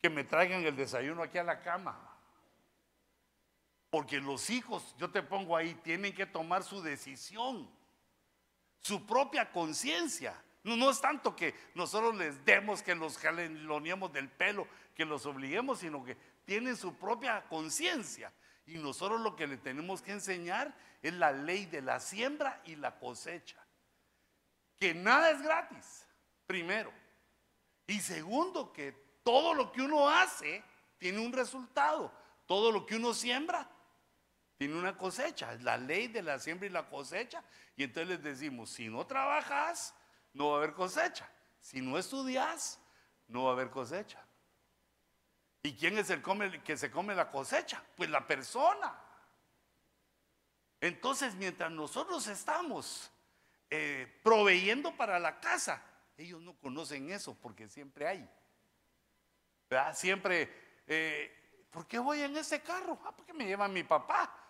Que me traigan el desayuno aquí a la cama. Porque los hijos, yo te pongo ahí, tienen que tomar su decisión, su propia conciencia No, es tanto que nosotros les demos, que los jaloneemos del pelo, que los obliguemos, sino que tienen su propia conciencia. Y nosotros lo que le tenemos que enseñar es la ley de la siembra y la cosecha. Que nada es gratis, primero. Y segundo, que todo lo que uno hace tiene un resultado. Todo lo que uno siembra tiene una cosecha. Es la ley de la siembra y la cosecha. Y entonces les decimos, si no trabajas, no va a haber cosecha. Si no estudias, no va a haber cosecha. ¿Y quién es el que se come la cosecha? Pues la persona. Entonces, mientras nosotros estamos eh, proveyendo para la casa, ellos no conocen eso porque siempre hay. Siempre, eh, ¿por qué voy en ese carro? Ah, porque me lleva mi papá.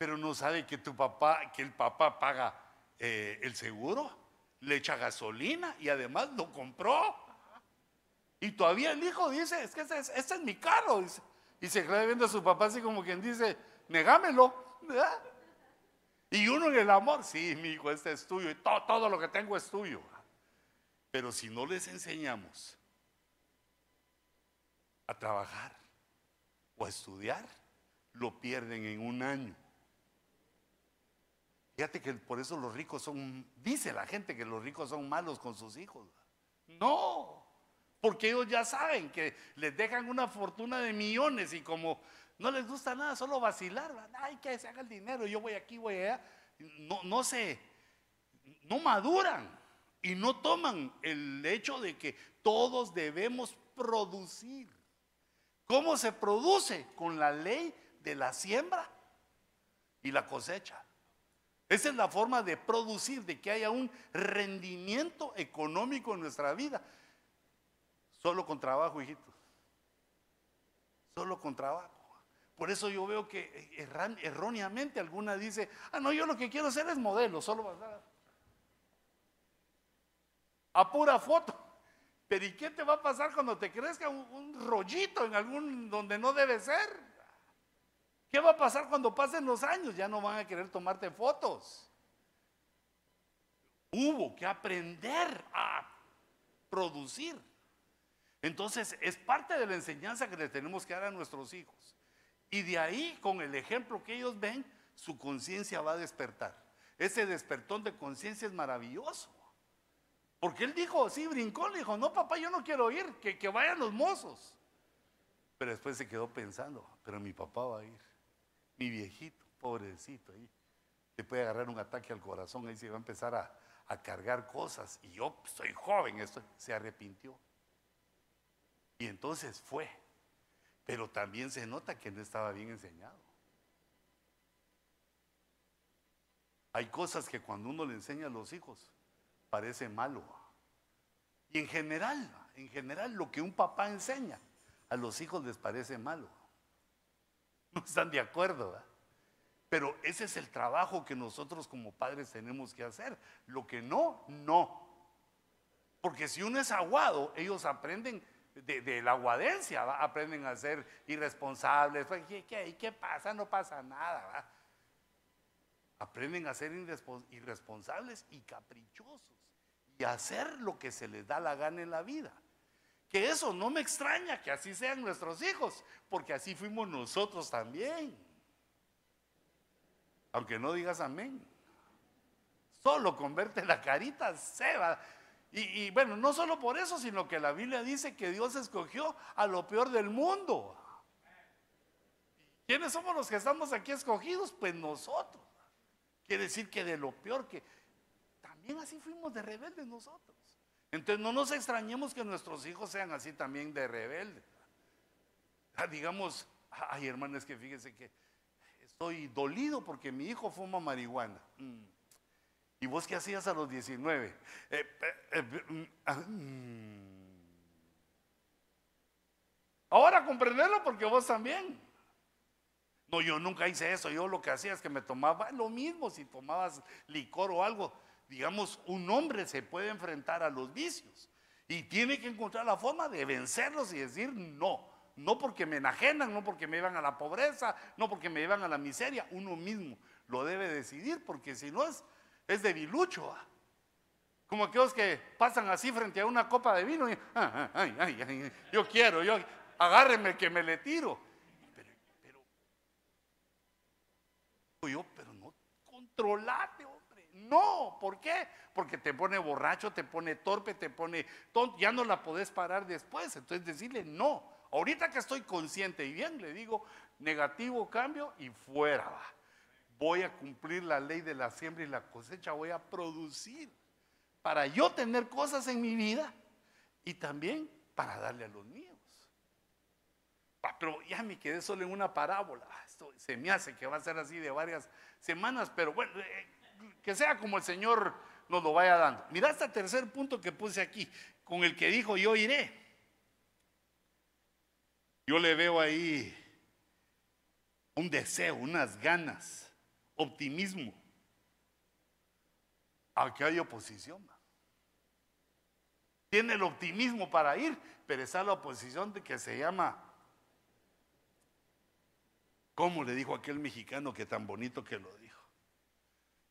Pero no sabe que tu papá, que el papá paga eh, el seguro, le echa gasolina y además lo compró. Y todavía el hijo dice, es que este es, mi carro. Y se queda viendo a su papá así como quien dice, negámelo. Y uno en el amor, sí, mi hijo, este es tuyo. Y todo, todo lo que tengo es tuyo. Pero si no les enseñamos a trabajar o a estudiar, lo pierden en un año. Fíjate que por eso los ricos son, dice la gente que los ricos son malos con sus hijos. No, porque ellos ya saben que les dejan una fortuna de millones y como no les gusta nada, solo vacilar, ay, que se haga el dinero, yo voy aquí, voy allá, no, no se, no maduran y no toman el hecho de que todos debemos producir. ¿Cómo se produce? Con la ley de la siembra y la cosecha. Esa es la forma de producir, de que haya un rendimiento económico en nuestra vida. Solo con trabajo, hijitos. Solo con trabajo. Por eso yo veo que erróneamente alguna dice, ah, no, yo lo que quiero hacer es modelo, solo vas a, a pura foto. Pero ¿y qué te va a pasar cuando te crezca un, rollito en algún donde no debe ser? ¿Qué va a pasar cuando pasen los años? Ya no van a querer tomarte fotos. Hubo que aprender a producir. Entonces, es parte de la enseñanza que le tenemos que dar a nuestros hijos. Y de ahí, con el ejemplo que ellos ven, su conciencia va a despertar. Ese despertón de conciencia es maravilloso. Porque él dijo, sí, brincó, le dijo, no, papá, yo no quiero ir, que, que vayan los mozos. Pero después se quedó pensando, pero mi papá va a ir. Mi viejito, pobrecito, ahí le puede agarrar un ataque al corazón, ahí se va a empezar a, cargar cosas. Y yo soy joven, esto, se arrepintió. Y entonces fue. Pero también se nota que no estaba bien enseñado. Hay cosas que cuando uno le enseña a los hijos, parece malo. Y en general, en general lo que un papá enseña a los hijos les parece malo. No están de acuerdo. Pero ese es el trabajo que nosotros como padres tenemos que hacer. Lo que no, no. Porque si uno es aguado, ellos aprenden de, la aguadencia, aprenden a ser irresponsables. ¿Qué, qué, qué pasa? No pasa nada. Aprenden a ser irresponsables y caprichosos y hacer lo que se les da la gana en la vida. Que eso no me extraña que así sean nuestros hijos, porque así fuimos nosotros también. Aunque no digas amén. Solo con verte la carita se. Y, y, bueno, no solo por eso, sino que la Biblia dice que Dios escogió a lo peor del mundo. ¿Quiénes somos los que estamos aquí escogidos? Pues nosotros. Quiere decir que de lo peor que también así fuimos de rebeldes nosotros. Entonces no nos extrañemos que nuestros hijos sean así también de rebeldes. Ah, digamos, ay hermanos, que fíjense que estoy dolido porque mi hijo fuma marihuana. Mm. ¿Y vos qué hacías a los 19? Eh, eh, mm, ah, mm. Ahora comprenderlo porque vos también. No, yo nunca hice eso. Yo lo que hacía es que me tomaba lo mismo si tomabas licor o algo. Digamos, un hombre se puede enfrentar a los vicios y tiene que encontrar la forma de vencerlos y decir no. No porque me enajenan, no porque me llevan a la pobreza, no porque me llevan a la miseria. Uno mismo lo debe decidir porque si no es, es debilucho. ¿ah? Como aquellos que pasan así frente a una copa de vino y, "Ah, ay, ay, yo quiero, yo, agárreme que me le tiro. Pero, pero, yo, pero no, controlate, hombre. No, ¿por qué? Porque te pone borracho, te pone torpe, te pone tonto, ya no la podés parar después. Entonces decirle no. Ahorita que estoy consciente y bien, le digo negativo cambio y fuera va. Voy a cumplir la ley de la siembra y la cosecha, voy a producir para yo tener cosas en mi vida y también para darle a los míos. Pero ya me quedé solo en una parábola. Ah, Esto se me hace que va a ser así de varias semanas, pero bueno, eh, que sea como el Señor nos lo vaya dando. Mira este tercer punto que puse aquí, con el que dijo yo iré. Yo le veo ahí un deseo, unas ganas, optimismo. Aquí hay oposición. Tiene el optimismo para ir, pero está la oposición de que se llama, ¿cómo le dijo aquel mexicano que tan bonito que lo dijo?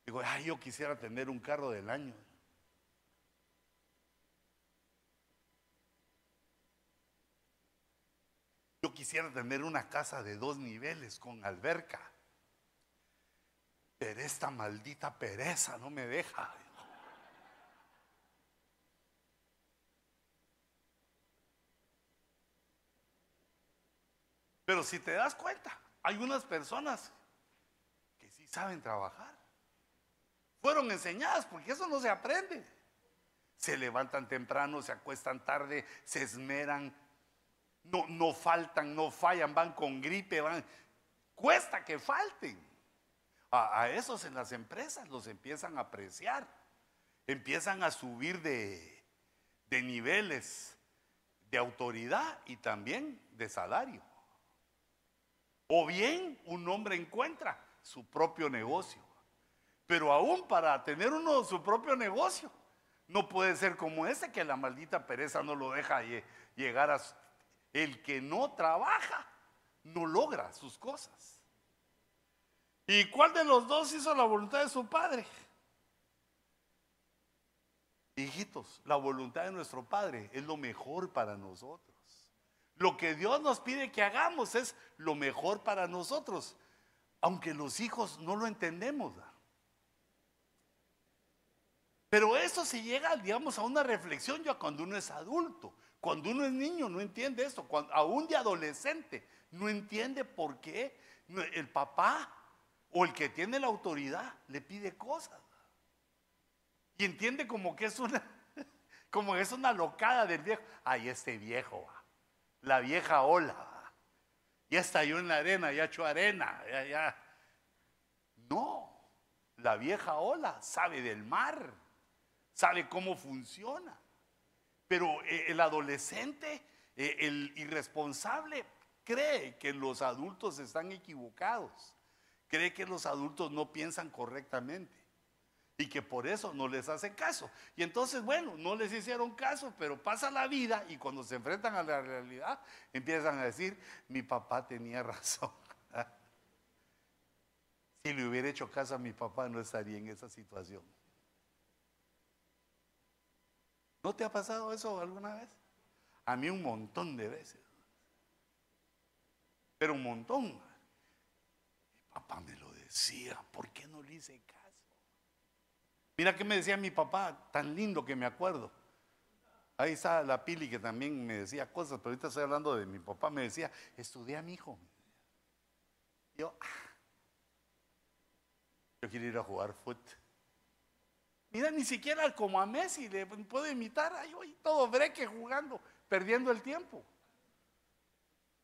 Digo, ay, yo quisiera tener un carro del año. Yo quisiera tener una casa de dos niveles con alberca. Pero esta maldita pereza no me deja. Pero si te das cuenta, hay unas personas que sí saben trabajar. Fueron enseñadas porque eso no se aprende. Se levantan temprano, se acuestan tarde, se esmeran, no, no faltan, no fallan, van con gripe, van. Cuesta que falten. A, esos en las empresas los empiezan a apreciar, empiezan a subir de, de niveles de autoridad y también de salario. O bien un hombre encuentra su propio negocio. Pero aún para tener uno su propio negocio, no puede ser como ese que la maldita pereza no lo deja lle- llegar a... El que no trabaja, no logra sus cosas. ¿Y cuál de los dos hizo la voluntad de su padre? Hijitos, la voluntad de nuestro Padre es lo mejor para nosotros. Lo que Dios nos pide que hagamos es lo mejor para nosotros, aunque los hijos no lo entendemos. Pero eso se llega, digamos, a una reflexión ya cuando uno es adulto. Cuando uno es niño no entiende. Cuando, aún de adolescente no entiende por qué el papá o el que tiene la autoridad le pide cosas. Y entiende como que es una, como que es una locada del viejo. Ay, este viejo, la vieja ola. Ya estalló en la arena, ya echó arena, ya, ya. No, la vieja ola sabe del mar, sabe cómo funciona. Pero eh, el adolescente, eh, el irresponsable, cree que los adultos están equivocados, cree que los adultos no piensan correctamente y que por eso no les hacen caso. Y entonces, bueno, no les hicieron caso, pero pasa la vida y cuando se enfrentan a la realidad, empiezan a decir, mi papá tenía razón. si le hubiera hecho caso a mi papá, no estaría en esa situación. ¿No te ha pasado eso alguna vez? A mí un montón de veces. Pero un montón. Mi papá me lo decía, ¿por qué no le hice caso? Mira qué me decía mi papá, tan lindo que me acuerdo. Ahí está la Pili que también me decía cosas, pero ahorita estoy hablando de mi papá. Me decía, estudié a mi hijo. Yo, ah, yo quiero ir a jugar fútbol. Mira, ni siquiera como a Messi le puedo imitar. Ay, hoy todo breque jugando, perdiendo el tiempo.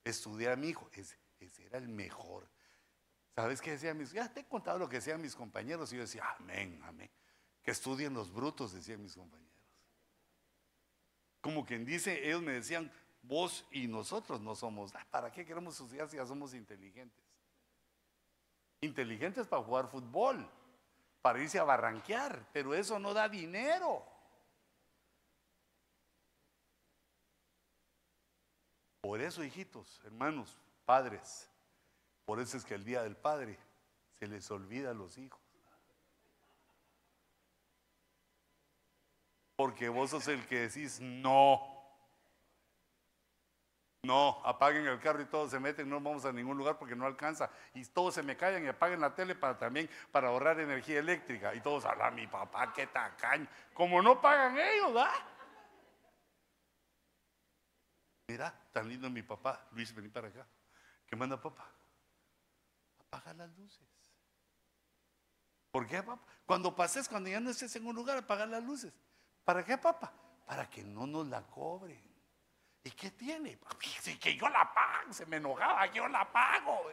Estudié a mi hijo, ese, ese era el mejor. ¿Sabes qué decían mis? Ya te he contado lo que decían mis compañeros. Y yo decía, amén, amén. Que estudien los brutos, decían mis compañeros. Como quien dice, ellos me decían, vos y nosotros no somos. ah, ¿Para qué queremos estudiar si ya somos inteligentes? Inteligentes para jugar fútbol, para irse a barranquear, pero eso no da dinero. Por eso, hijitos, hermanos, padres, por eso es que el día del padre se les olvida a los hijos. Porque vos sos el que decís no. No, apaguen el carro y todos se meten, no vamos a ningún lugar porque no alcanza. Y todos se me callan y apaguen la tele para también para ahorrar energía eléctrica. Y todos hablan, mi papá, qué tacaño. Como no pagan ellos, ¿verdad? Mira, tan lindo mi papá. Luis, vení para acá. ¿Qué manda papá? Apaga las luces. ¿Por qué, papá? Cuando pases, cuando ya no estés en un lugar, apaga las luces. ¿Para qué, papá? Para que no nos la cobren. ¿Y qué tiene? Que yo la pago, se me enojaba, yo la pago.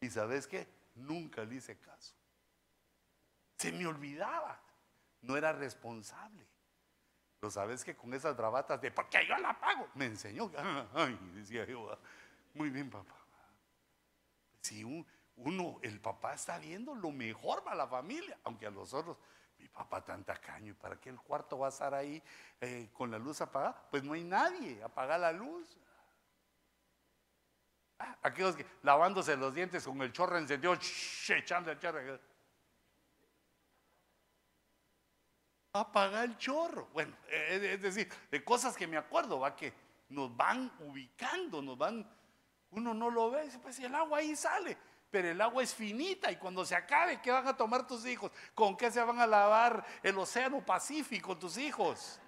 Y sabes qué? Nunca le hice caso. Se me olvidaba. No era responsable. Pero sabes que con esas bravatas de porque yo la pago, me enseñó. Ay, decía yo, muy bien, papá. Si uno, el papá está viendo lo mejor para la familia, aunque a los otros papá tan tacaño, ¿y para qué el cuarto va a estar ahí eh, con la luz apagada? Pues no hay nadie, apaga la luz. Ah, aquellos que lavándose los dientes con el chorro encendido, echando el chorro. Apaga el chorro. Bueno, eh, es decir, de cosas que me acuerdo, va que nos van ubicando, nos van, uno no lo ve, pues el agua ahí sale pero el agua es finita y cuando se acabe, ¿qué van a tomar tus hijos? ¿Con qué se van a lavar el océano Pacífico tus hijos?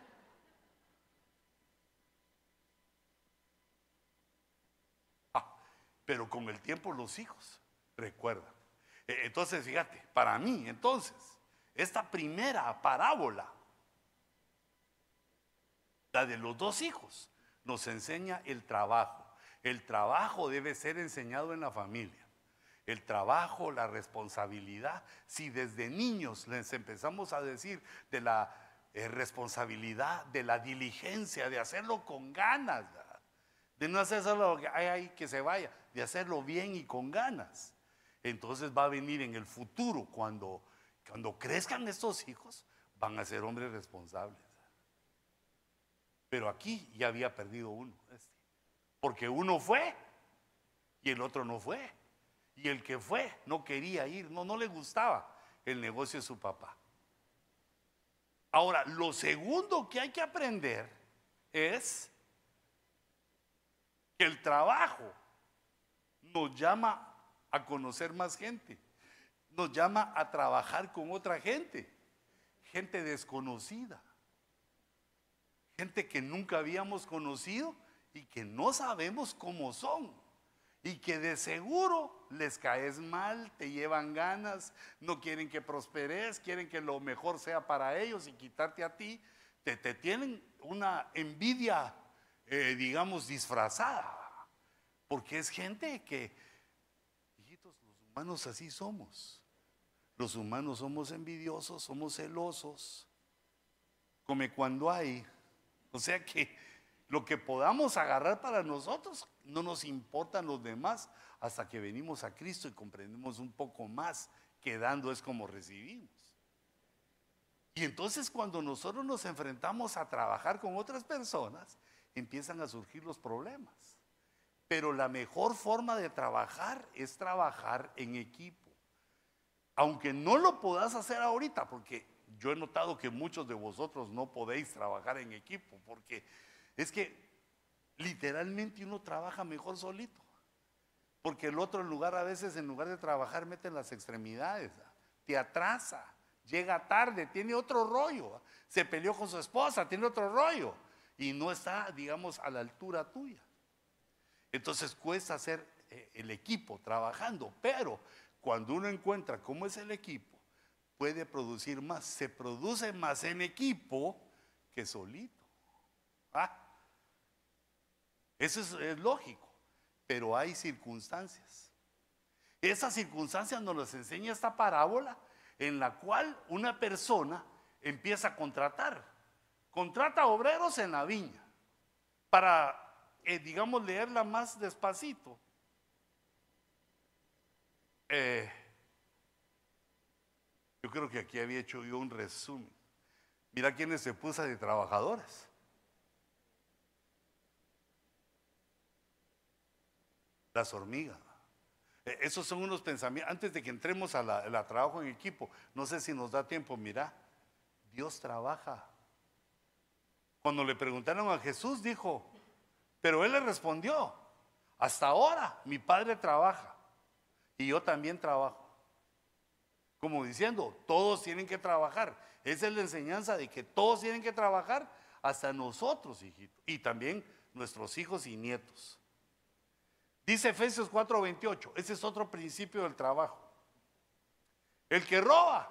Ah, pero con el tiempo los hijos recuerdan. E, entonces, fíjate, para mí, entonces, esta primera parábola, la de los dos hijos, nos enseña el trabajo. El trabajo debe ser enseñado en la familia el trabajo, la responsabilidad. Si desde niños les empezamos a decir de la eh, responsabilidad, de la diligencia, de hacerlo con ganas, de no hacer solo lo que hay ahí que se vaya, de hacerlo bien y con ganas. Entonces va a venir en el futuro, cuando, cuando crezcan estos hijos, van a ser hombres responsables. Pero aquí ya había perdido uno, este. porque uno fue y el otro no fue. Y el que fue no quería ir, no, no le gustaba el negocio de su papá. Ahora, lo segundo que hay que aprender es que el trabajo nos llama a conocer más gente, nos llama a trabajar con otra gente, gente desconocida, gente que nunca habíamos conocido y que no sabemos cómo son y que de seguro les caes mal, te llevan ganas, no quieren que prosperes, quieren que lo mejor sea para ellos y quitarte a ti, te, tienen una envidia, eh, digamos, disfrazada, porque es gente que, hijitos, los humanos así somos, los humanos somos envidiosos, somos celosos, come cuando hay, o sea que lo que podamos agarrar para nosotros, no nos importan los demás hasta que venimos a Cristo y comprendemos un poco más que dando es como recibimos. Y entonces cuando nosotros nos enfrentamos a trabajar con otras personas, empiezan a surgir los problemas. Pero la mejor forma de trabajar es trabajar en equipo. Aunque no lo puedas hacer ahorita, porque yo he notado que muchos de vosotros no podéis trabajar en equipo, porque es que literalmente uno trabaja mejor solito. Porque el otro lugar a veces en lugar de trabajar mete las extremidades, te atrasa, llega tarde, tiene otro rollo, se peleó con su esposa, tiene otro rollo y no está, digamos, a la altura tuya. Entonces cuesta hacer eh, el equipo trabajando, pero cuando uno encuentra cómo es el equipo, puede producir más. Se produce más en equipo que solito. ¿Ah? Eso es, lógico, pero hay circunstancias. Esas circunstancias nos las enseña esta parábola en la cual una persona empieza a contratar. Contrata obreros en la viña para, eh, digamos, leerla más despacito. Eh, yo creo que aquí había hecho yo un resumen. Mira quiénes se puso de trabajadores. Las hormigas. E, esos son unos pensamientos, antes de que entremos a la, trabajo en equipo, no sé si nos da tiempo, mira, Dios trabaja. Cuando le preguntaron a Jesús, dijo, pero él le respondió, hasta ahora mi padre trabaja y yo también trabajo. Como diciendo, todos tienen que trabajar. Esa es la enseñanza de que todos tienen que trabajar, hasta nosotros, hijitos, y también nuestros hijos y nietos. Dice Efesios 4:28, ese es otro principio del trabajo. El que roba,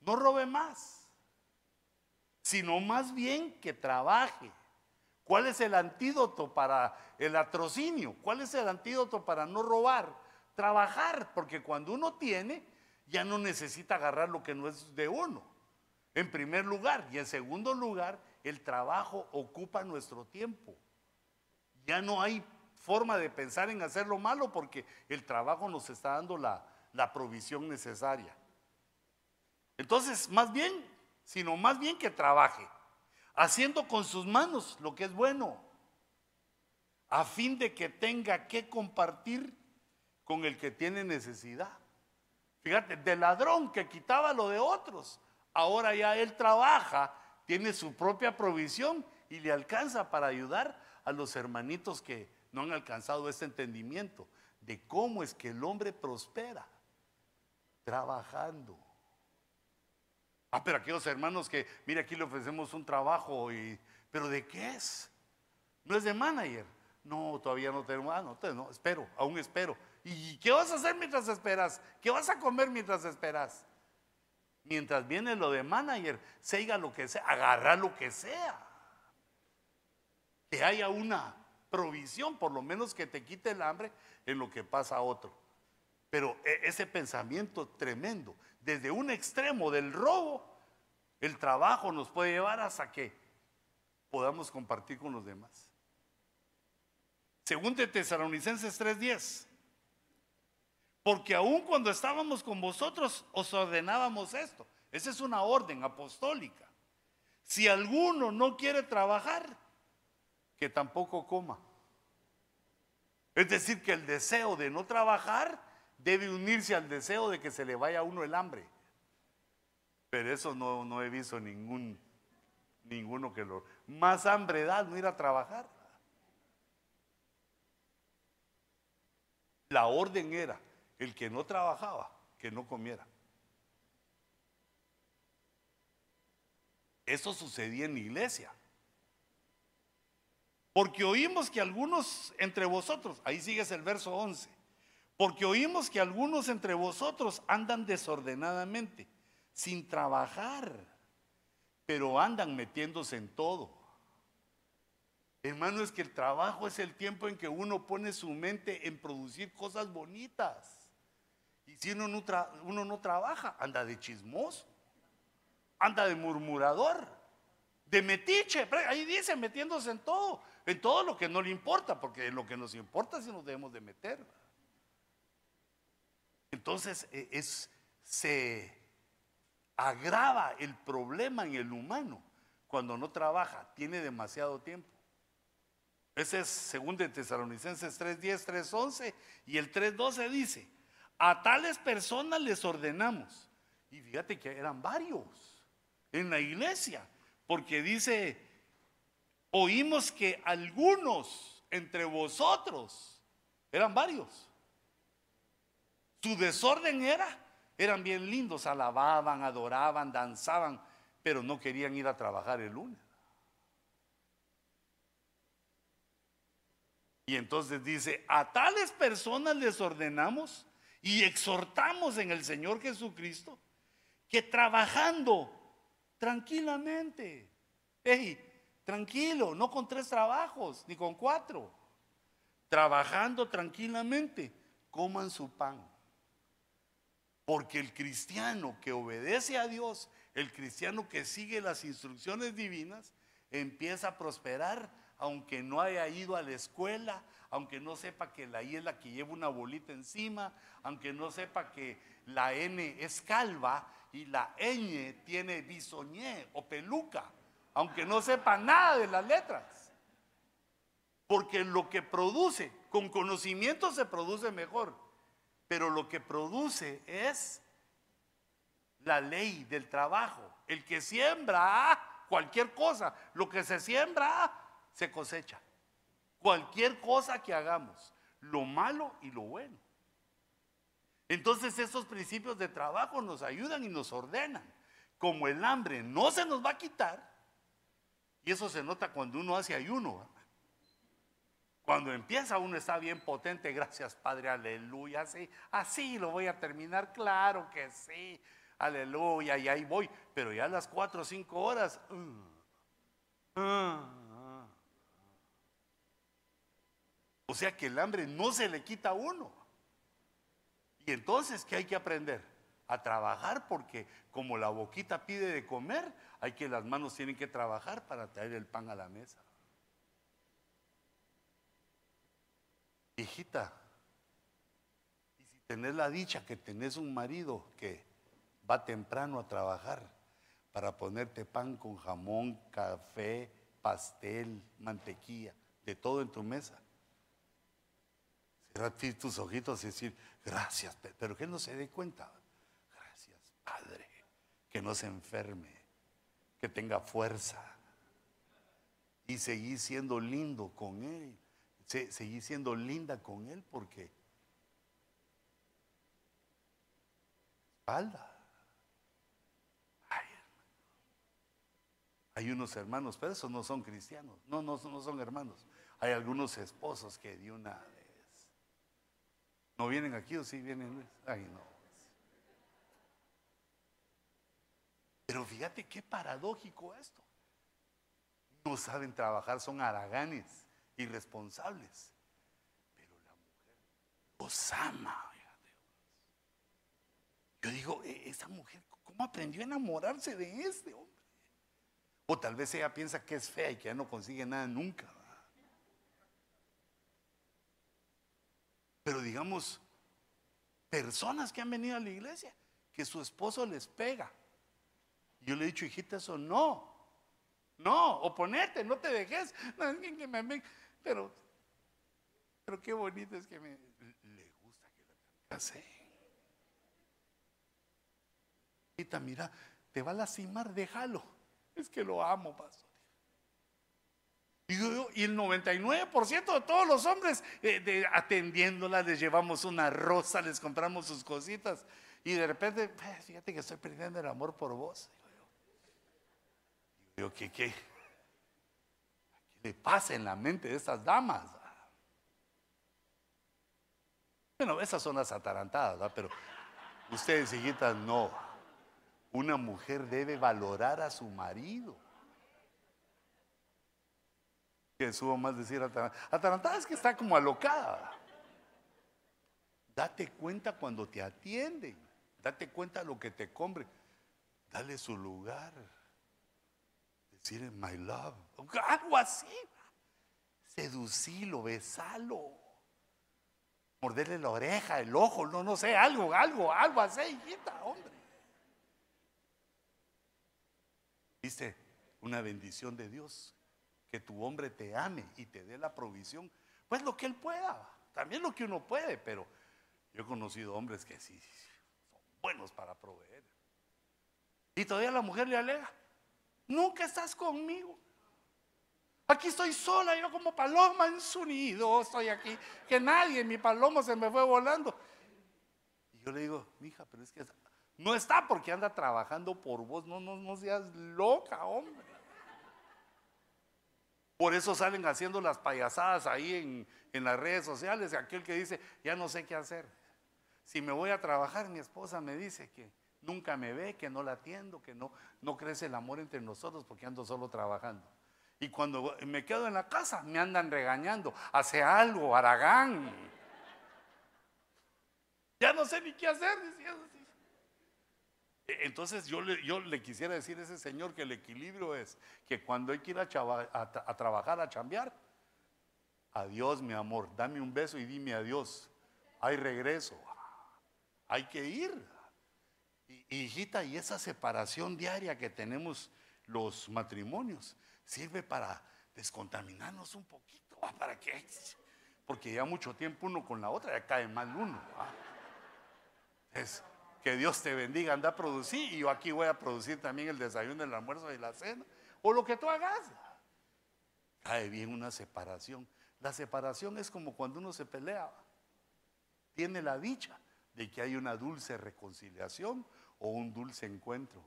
no robe más, sino más bien que trabaje. ¿Cuál es el antídoto para el atrocinio? ¿Cuál es el antídoto para no robar? Trabajar, porque cuando uno tiene, ya no necesita agarrar lo que no es de uno. En primer lugar. Y en segundo lugar, el trabajo ocupa nuestro tiempo. Ya no hay forma de pensar en hacerlo malo porque el trabajo nos está dando la, la provisión necesaria. Entonces, más bien, sino más bien que trabaje, haciendo con sus manos lo que es bueno, a fin de que tenga que compartir con el que tiene necesidad. Fíjate, del ladrón que quitaba lo de otros, ahora ya él trabaja, tiene su propia provisión y le alcanza para ayudar a los hermanitos que no han alcanzado ese entendimiento de cómo es que el hombre prospera trabajando. Ah, pero aquellos hermanos que, mire, aquí le ofrecemos un trabajo, y, pero ¿de qué es? No es de manager. No, todavía no tengo, ah, no, no, espero, aún espero. ¿Y qué vas a hacer mientras esperas? ¿Qué vas a comer mientras esperas? Mientras viene lo de manager, seiga lo que sea, agarra lo que sea. Que haya una provisión, por lo menos que te quite el hambre en lo que pasa a otro. Pero e, ese pensamiento tremendo, desde un extremo del robo, el trabajo nos puede llevar hasta que podamos compartir con los demás. Según de Tesalonicenses 3:10, porque aun cuando estábamos con vosotros os ordenábamos esto. Esa es una orden apostólica. Si alguno no quiere trabajar, que tampoco coma. Es decir, que el deseo de no trabajar debe unirse al deseo de que se le vaya a uno el hambre. Pero eso no, no he visto ningún, ninguno que lo... Más hambre da no ir a trabajar. La orden era, el que no trabajaba, que no comiera. Eso sucedía en la iglesia. Porque oímos que algunos entre vosotros, ahí sigues el verso 11, porque oímos que algunos entre vosotros andan desordenadamente, sin trabajar, pero andan metiéndose en todo. Hermano, es que el trabajo es el tiempo en que uno pone su mente en producir cosas bonitas. Y si uno no, uno no trabaja, anda de chismoso, anda de murmurador, de metiche. Ahí dice, metiéndose en todo, en todo lo que no le importa, porque en lo que nos importa sí nos debemos de meter. Entonces e, es, se agrava el problema en el humano cuando no trabaja, tiene demasiado tiempo. Ese es según de Tesalonicenses 3:10, 3:11 y el 3:12 dice, a tales personas les ordenamos. Y fíjate que eran varios en la iglesia, porque dice, oímos que algunos entre vosotros eran varios su desorden era, eran bien lindos, alababan, adoraban, danzaban, pero no querían ir a trabajar el lunes. Y entonces dice, a tales personas les ordenamos y exhortamos en el Señor Jesucristo que trabajando tranquilamente, tranquilo, no con tres trabajos, ni con cuatro, trabajando tranquilamente, coman su pan. Porque el cristiano que obedece a Dios, el cristiano que sigue las instrucciones divinas, empieza a prosperar aunque no haya ido a la escuela, aunque no sepa que la I es la que lleva una bolita encima, aunque no sepa que la N es calva y la ñ tiene bisoñé o peluca, aunque no sepa nada de las letras. Porque lo que produce, con conocimiento se produce mejor pero lo que produce es la ley del trabajo, El que siembra cualquier cosa, lo que se siembra, se cosecha. Cualquier cosa que hagamos, lo malo y lo bueno. Entonces esos principios de trabajo nos ayudan y nos ordenan. Como el hambre no se nos va a quitar, y eso se nota cuando uno hace ayuno. Cuando empieza uno está bien potente, gracias Padre, aleluya. Así, así lo voy a terminar, claro que sí, aleluya, y ahí voy. Pero ya a las cuatro o cinco horas, uh, uh, uh. o sea que el hambre no se le quita a uno. Y entonces, ¿qué hay que aprender? A trabajar porque como la boquita pide de comer, hay que las manos tienen que trabajar para traer el pan a la mesa. Hijita, y si tenés la dicha que tenés un marido que va temprano a trabajar para ponerte pan con jamón, café, pastel, mantequilla, de todo en tu mesa. Cerrar tus ojitos y decir, gracias, pero que no se dé cuenta. Que no se enferme, que tenga fuerza y seguir siendo lindo con Él seguir siendo linda con él porque espalda. hay unos hermanos, pero esos no son cristianos, no, no, no son hermanos. Hay algunos esposos que de una vez no vienen aquí o sí vienen. Ay, no. Pero fíjate qué paradójico esto. No saben trabajar, son haraganes irresponsables. Pero la mujer los ama. Yo digo, e-, esa mujer, ¿cómo aprendió a enamorarse de este hombre? O tal vez ella piensa que es fea y que ya no consigue nada nunca. Pero digamos, personas que han venido a la iglesia, que su esposo les pega. Yo le he dicho, hijita, eso no. No, oponete, no te dejes. Pero, pero qué bonito es que me, le gusta que la case. Hijita, mira, te va a lastimar, déjalo. Es que lo amo, pastor. Y, y el 99% de todos los hombres eh, de, atendiéndola, les llevamos una rosa, les compramos sus cositas. Y de repente, pues, fíjate que estoy perdiendo el amor por vos. Digo yo, ¿qué, qué? le pasa en la mente de estas damas? Bueno, esas son las atarantadas, pero ustedes, hijitas, no. Una mujer debe valorar a su marido. Que subo más decir atarantada. Atarantada es que está como alocada. Date cuenta cuando te atienden. Date cuenta lo que te compre. Dale su lugar decir my love, algo así. Seducilo, besalo, morderle la oreja, el ojo, no, no sé, algo, algo, algo así, hijita, hombre. Viste, una bendición de Dios, que tu hombre te ame y te dé la provisión, pues lo que él pueda, también lo que uno puede, pero yo he conocido hombres que sí son buenos para proveer. Y todavía la mujer le alega, Nunca estás conmigo. Aquí estoy sola, yo como paloma en su nido, estoy aquí, que nadie, mi paloma se me fue volando. Y yo le digo, mija, pero es que no está porque anda trabajando por vos, no, no, no seas loca, hombre. Por eso salen haciendo las payasadas ahí en, en las redes sociales, aquel que dice, ya no sé qué hacer. Si me voy a trabajar, mi esposa me dice que nunca me ve, que no la atiendo, que no, no crece el amor entre nosotros porque ando solo trabajando. Y cuando me quedo en la casa, me andan regañando. Hace algo, Aragán. Ya no sé ni qué hacer. E, entonces yo le, yo le quisiera decir a ese señor que el equilibrio es que cuando hay que ir a, a trabajar, a chambear, adiós mi amor, dame un beso y dime adiós. Hay regreso. Hay que ir. Hijita, y esa separación diaria que tenemos los matrimonios sirve para descontaminarnos un poquito. ¿Para qué? Porque ya mucho tiempo uno con la otra ya cae mal uno. Es, que Dios te bendiga, anda a producir y yo aquí voy a producir también el desayuno, el almuerzo y la cena, o lo que tú hagas. Cae bien una separación. La separación es como cuando uno se pelea. Tiene la dicha de que hay una dulce reconciliación o un dulce encuentro.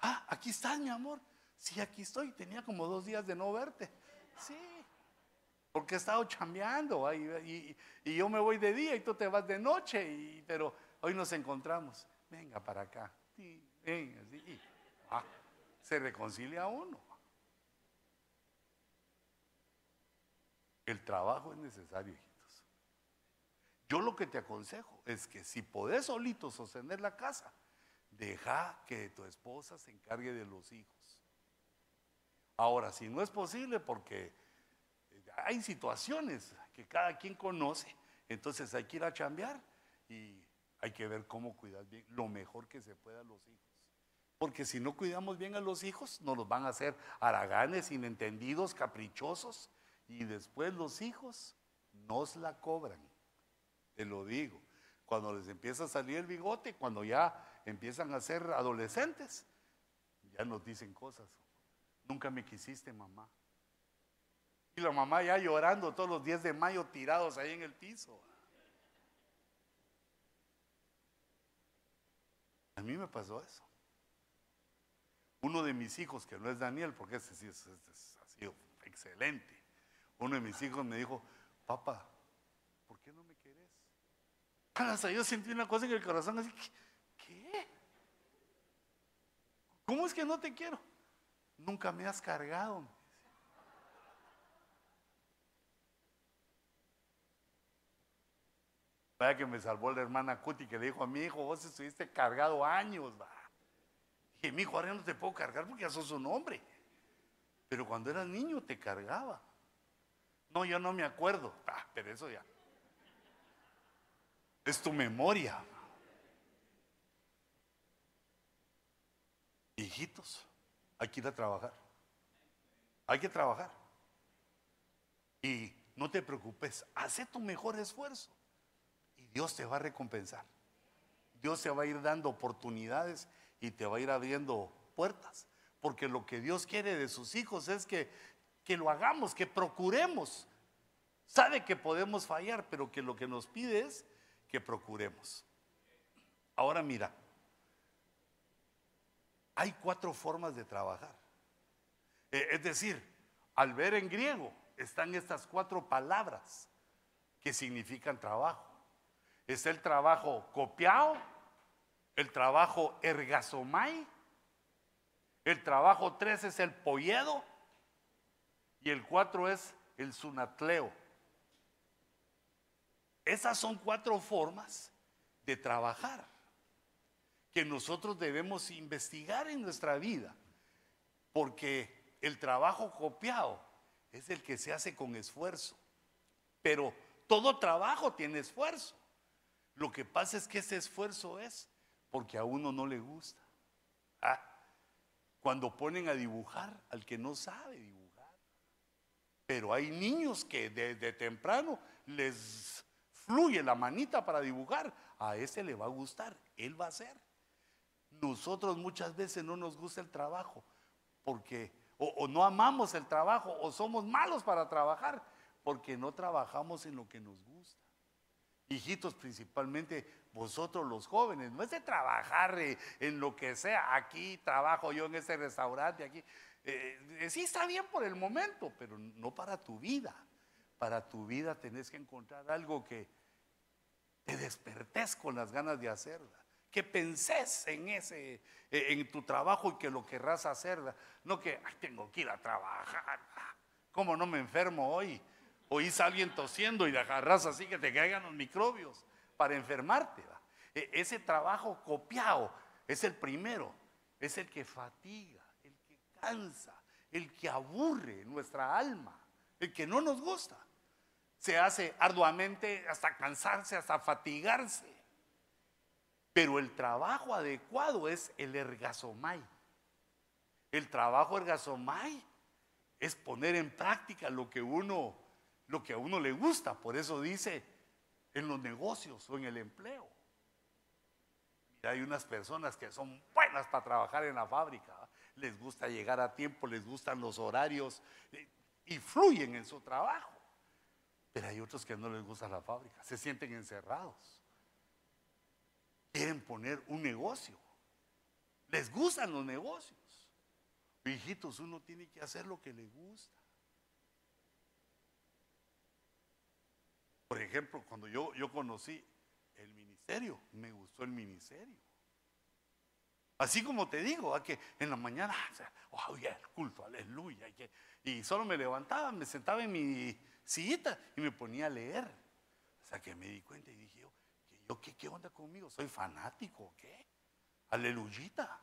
Ah, aquí estás, mi amor. Sí, aquí estoy. Tenía como dos días de no verte. Sí, porque he estado chambeando y, yo me voy de día y tú te vas de noche, pero hoy nos encontramos. Venga para acá. venga, ah, se reconcilia uno. El trabajo es necesario, hijitos. Yo lo que te aconsejo es que si podés solito sostener la casa, deja que tu esposa se encargue de los hijos. Ahora, si no es posible, porque hay situaciones que cada quien conoce, entonces hay que ir a chambear y hay que ver cómo cuidar bien lo mejor que se pueda a los hijos. Porque si no cuidamos bien a los hijos, nos los van a hacer haraganes, inentendidos, caprichosos, y después los hijos nos la cobran. Te lo digo. Cuando les empieza a salir el bigote, cuando ya empiezan a ser adolescentes, ya nos dicen cosas. Nunca me quisiste, mamá. Y la mamá ya llorando todos los días de mayo tirados ahí en el piso. A mí me pasó eso. Uno de mis hijos, que no es Daniel, porque ese sí ha sido excelente. Uno de mis hijos me dijo, papá, ¿por qué no me querés? Yo sentí una cosa en el corazón así, ¿qué? ¿Cómo es que no te quiero? Nunca me has cargado. Vaya que me salvó la hermana Cuti que le dijo a mi hijo, vos estuviste cargado años, va. Dije, mi hijo, ahora no te puedo cargar porque ya sos un hombre. Pero cuando eras niño te cargaba. No, yo no me acuerdo. Ah, pero eso ya. Es tu memoria. Hijitos, hay que ir a trabajar. Hay que trabajar. Y no te preocupes, hace tu mejor esfuerzo. Dios te va a recompensar. Dios te va a ir dando oportunidades y te va a ir abriendo puertas. Porque lo que Dios quiere de sus hijos es que, que lo hagamos, que procuremos. Sabe que podemos fallar, pero que lo que nos pide es que procuremos. Ahora mira, hay cuatro formas de trabajar. Eh, es decir, al ver en griego están estas cuatro palabras que significan trabajo es el trabajo copiado, el trabajo ergasomai, el trabajo 3 es el polledo y el 4 es el sunatleo. Esas son cuatro formas de trabajar que nosotros debemos investigar en nuestra vida, porque el trabajo copiado es el que se hace con esfuerzo, pero todo trabajo tiene esfuerzo. Lo que pasa es que ese esfuerzo es porque a uno no le gusta. Ah, cuando ponen a dibujar al que no sabe dibujar. Pero hay niños que desde temprano les fluye la manita para dibujar. A ese le va a gustar, él va a hacer. Nosotros muchas veces no nos gusta el trabajo porque o no amamos el trabajo o somos malos para trabajar porque no trabajamos en lo que nos gusta hijitos principalmente vosotros los jóvenes, no es de trabajar eh, en lo que sea, aquí trabajo yo en este restaurante, aquí. Eh, eh, sí está bien por el momento, pero no para tu vida. Para tu vida tenés que encontrar algo que te despertes con las ganas de hacerla, que pensés en ese, en tu trabajo y que lo querrás hacer, no que tengo que ir a trabajar, ¿cómo no me enfermo hoy? oís alguien tosiendo y agarras así que te caigan los microbios para enfermarte. E, ese trabajo copiado es el primero, es el que fatiga, el que cansa, el que aburre nuestra alma, el que no nos gusta. Se hace arduamente hasta cansarse, hasta fatigarse. Pero el trabajo adecuado es el ergasomai. El trabajo ergasomai es poner en práctica lo que uno lo que a uno le gusta. Por eso dice en los negocios o en el empleo. hay unas personas que son buenas para trabajar en la fábrica. Les gusta llegar a tiempo, les gustan los horarios eh, y fluyen en su trabajo. Pero hay otros que no les gusta la fábrica, se sienten encerrados. Quieren poner un negocio. Les gustan los negocios. Hijitos, uno tiene que hacer lo que le gusta. Por ejemplo, cuando yo, yo conocí el ministerio, me gustó el ministerio. Así como te digo, a que en la mañana, oh, el culto, aleluya. Y solo me levantaba, me sentaba en mi sillita y me ponía a leer. O sea que me di cuenta y dije, yo, ¿qué, onda conmigo? ¿Soy fanático qué? Aleluyita.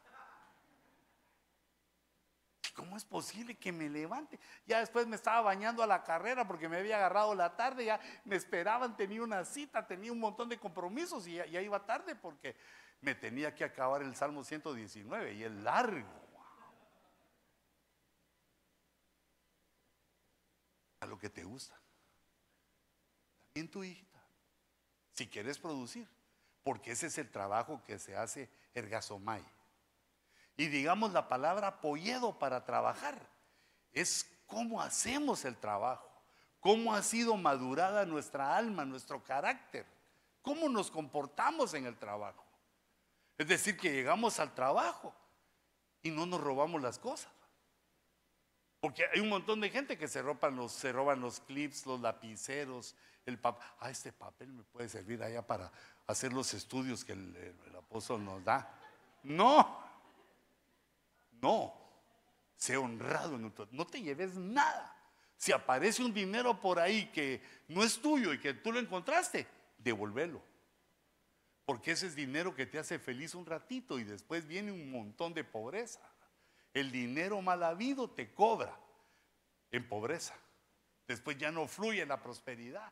¿Cómo es posible que me levante? Ya después me estaba bañando a la carrera porque me había agarrado la tarde, ya me esperaban, tenía una cita, tenía un montón de compromisos y ya, iba tarde porque me tenía que acabar el Salmo 119 y es largo. A lo que te gusta. También tu hijita. Si quieres producir, porque ese es el trabajo que se hace ergasomai y digamos la palabra polledo para trabajar. Es cómo hacemos el trabajo, cómo ha sido madurada nuestra alma, nuestro carácter, cómo nos comportamos en el trabajo. Es decir, que llegamos al trabajo y no nos robamos las cosas. Porque hay un montón de gente que se roban los clips, los lapiceros, el papel. Ah, este papel me puede servir allá para hacer los estudios que el, el apóstol nos da. No, no, sé honrado en tu, no te lleves nada. Si aparece un dinero por ahí que no es tuyo y que tú lo encontraste, devuélvelo. Porque ese es dinero que te hace feliz un ratito y después viene un montón de pobreza. El dinero mal habido te cobra en pobreza. Después ya no fluye la prosperidad.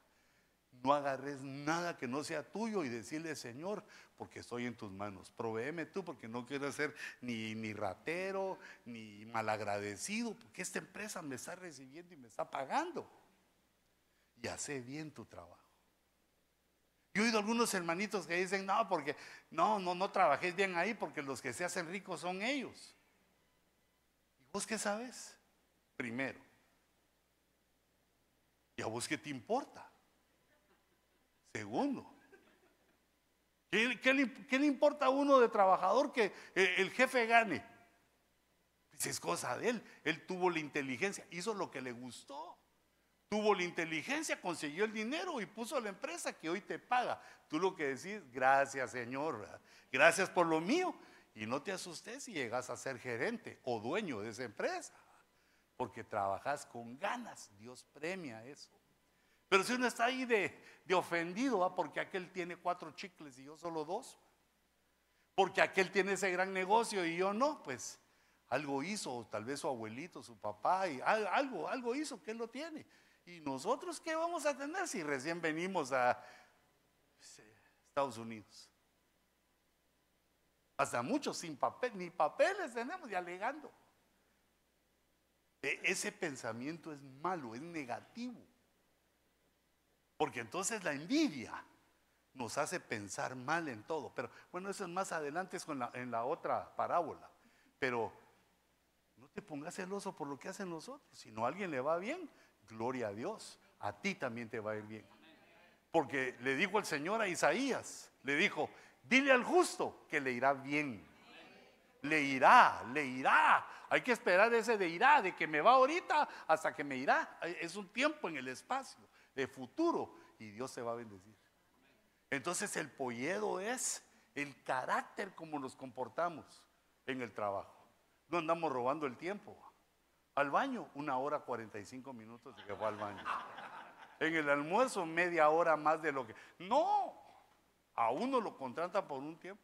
No agarres nada que no sea tuyo y decirle, Señor, porque estoy en tus manos. Provéeme tú porque no quiero ser ni, ni ratero, ni malagradecido, porque esta empresa me está recibiendo y me está pagando. Y hace bien tu trabajo. Yo he oído algunos hermanitos que dicen, no, porque no, no, no trabajéis bien ahí porque los que se hacen ricos son ellos. ¿Y vos qué sabes? Primero. ¿Y a vos qué te importa? Segundo, ¿qué, le, importa a uno de trabajador que el jefe gane? Dice, es cosa de él. Él tuvo la inteligencia, hizo lo que le gustó. Tuvo la inteligencia, consiguió el dinero y puso a la empresa que hoy te paga. Tú lo que decís, gracias Señor, gracias por lo mío. Y no te asustes si llegas a ser gerente o dueño de esa empresa, porque trabajas con ganas. Dios premia eso. Pero si uno está ahí de, ofendido, porque aquel tiene cuatro chicles y yo solo dos, porque aquel tiene ese gran negocio y yo no, pues algo hizo, tal vez su abuelito, su papá, y algo, algo hizo que él lo tiene. ¿Y nosotros qué vamos a tener si recién venimos a Estados Unidos? Hasta muchos sin papel, ni papeles tenemos y alegando. E, ese pensamiento es malo, es negativo. Porque entonces la envidia nos hace pensar mal en todo. Pero bueno, eso es más adelante, en la otra parábola. Pero no te pongas celoso por lo que hacen los otros. Si no a alguien le va bien, gloria a Dios. A ti también te va a ir bien. Porque le dijo el Señor a Isaías, le dijo, dile al justo que le irá bien. Le irá, le irá. Hay que esperar ese de irá, de que me va ahorita hasta que me irá. Es un tiempo en el espacio de futuro y Dios se va a bendecir. Entonces el polledo es el carácter como nos comportamos en el trabajo. No andamos robando el tiempo. Al baño, una hora 45 minutos de que fue al baño. En el almuerzo, media hora más de lo que... No, a uno lo contrata por un tiempo.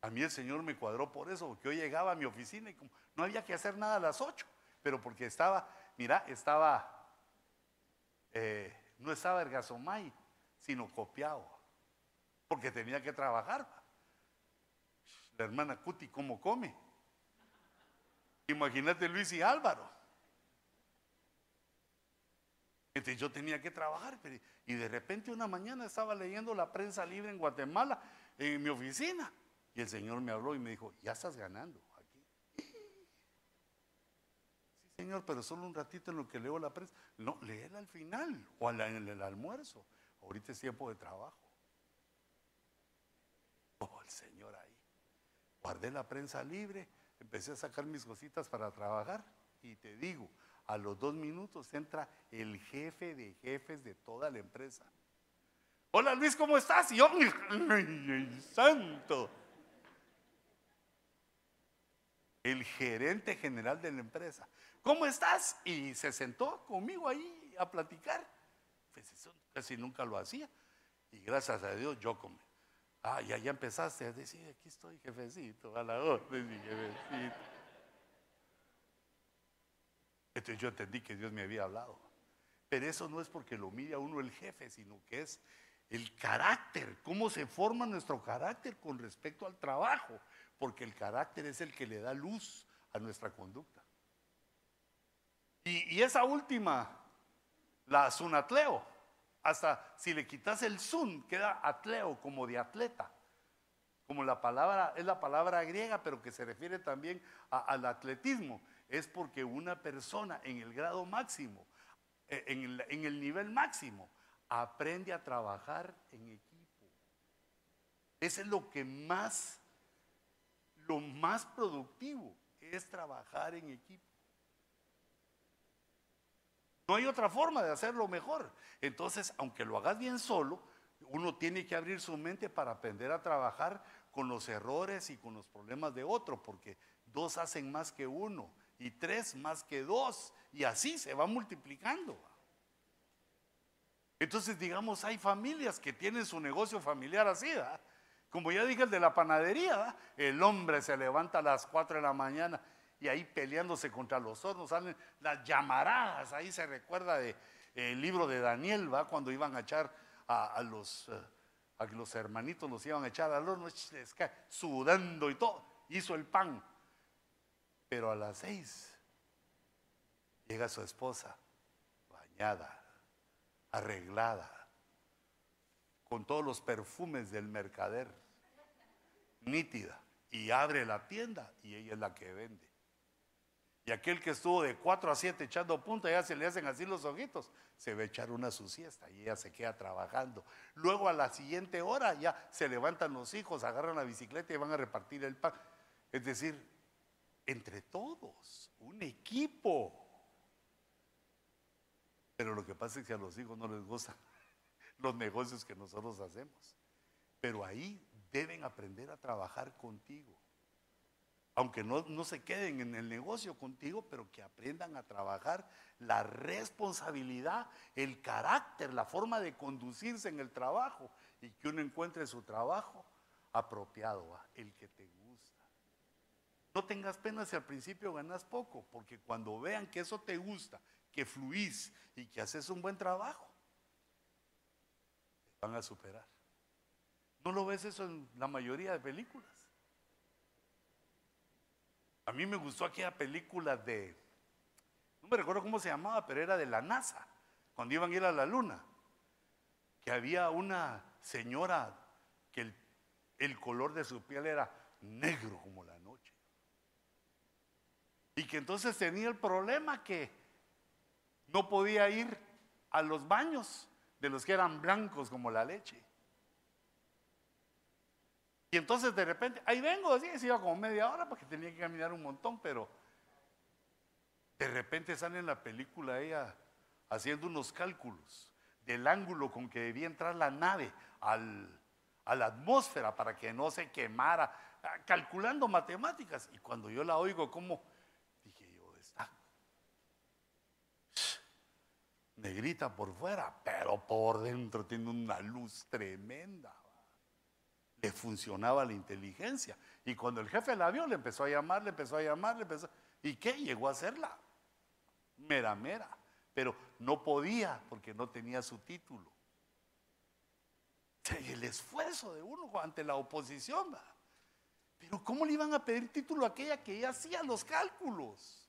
A mí el Señor me cuadró por eso, porque yo llegaba a mi oficina y como no había que hacer nada a las 8 pero porque estaba, mira, estaba, eh, no estaba ergasomay, sino copiado, porque tenía que trabajar. La hermana Cuti, ¿cómo come? Imagínate Luis y Álvaro. Entonces yo tenía que trabajar. y de repente una mañana estaba leyendo la prensa libre en Guatemala, en mi oficina. Y el Señor me habló y me dijo, ya estás ganando aquí. Sí, Señor, pero solo un ratito en lo que leo la prensa. No, léela al final o en el almuerzo. Ahorita es tiempo de trabajo. Oh, el Señor ahí. Guardé la prensa libre, empecé a sacar mis cositas para trabajar y te digo, a los dos minutos entra el jefe de jefes de toda la empresa. Hola Luis, ¿cómo estás? Y yo, santo. El gerente general de la empresa. ¿Cómo estás? Y se sentó conmigo ahí a platicar. Pues eso casi nunca lo hacía. Y gracias a Dios yo comí. Ah, ya, ya empezaste a decir, aquí estoy, jefecito, a la orden, jefecito. Entonces yo entendí que Dios me había hablado. Pero eso no es porque lo mire a uno el jefe, sino que es el carácter, cómo se forma nuestro carácter con respecto al trabajo, porque el carácter es el que le da luz a nuestra conducta. Y, esa última, la sunatleo, hasta si le quitas el sun, queda atleo como de atleta. Como la palabra, es la palabra griega, pero que se refiere también al atletismo es porque una persona en el grado máximo, eh, en el, nivel máximo, aprende a trabajar en equipo. Eso es lo que más, lo más productivo es trabajar en equipo. No hay otra forma de hacerlo mejor. Entonces, aunque lo hagas bien solo, uno tiene que abrir su mente para aprender a trabajar con los errores y con los problemas de otro, porque dos hacen más que uno y tres más que dos, y así se va multiplicando. Entonces, digamos, hay familias que tienen su negocio familiar así, como ya dije el de la panadería, el hombre se levanta a las cuatro de la mañana y ahí peleándose contra los hornos, salen las llamaradas, ahí se recuerda del de, libro de Daniel, ¿va? cuando iban a echar a, los, eh, a los hermanitos, los iban a echar al horno, sudando y todo, hizo el pan, pero a las seis llega su esposa, bañada, arreglada, con todos los perfumes del mercader, nítida, y abre la tienda y ella es la que vende. Y aquel que estuvo de 4 a 7 echando punta, ya se le hacen así los ojitos, se va a echar una su siesta y ella se queda trabajando. Luego a la siguiente hora ya se levantan los hijos, agarran la bicicleta y van a repartir el pan. Es decir, entre todos, un equipo. Pero lo que pasa es que a los hijos no les gustan los negocios que nosotros hacemos. Pero ahí deben aprender a trabajar contigo. Aunque no, no, se queden en el negocio contigo, pero que aprendan a trabajar la responsabilidad, el carácter, la forma de conducirse en el trabajo y que uno encuentre su trabajo apropiado, el que te no tengas pena si al principio ganas poco, porque cuando vean que eso te gusta, que fluís y que haces un buen trabajo, te van a superar. ¿No lo ves eso en la mayoría de películas? A mí me gustó aquella película de, no me recuerdo cómo se llamaba, pero era de la NASA, cuando iban a ir a la luna, que había una señora que el, el color de su piel era negro como la noche. Y que entonces tenía el problema que no podía ir a los baños de los que eran blancos como la leche. Y entonces de repente, ahí vengo, así, se iba como media hora porque tenía que caminar un montón, pero de repente sale en la película ella haciendo unos cálculos del ángulo con que debía entrar la nave al, a la atmósfera para que no se quemara, calculando matemáticas. Y cuando yo la oigo, como negrita por fuera, pero por dentro tiene una luz tremenda. Funcionaba la inteligencia. Y cuando el jefe la vio, le empezó a llamar, le empezó a llamar, le empezó. ¿Y qué? Llegó a hacerla. Mera, mera. Pero no podía porque no tenía su título. El esfuerzo de uno ante la oposición. Pero ¿cómo le iban a pedir título a aquella que ya hacía los cálculos?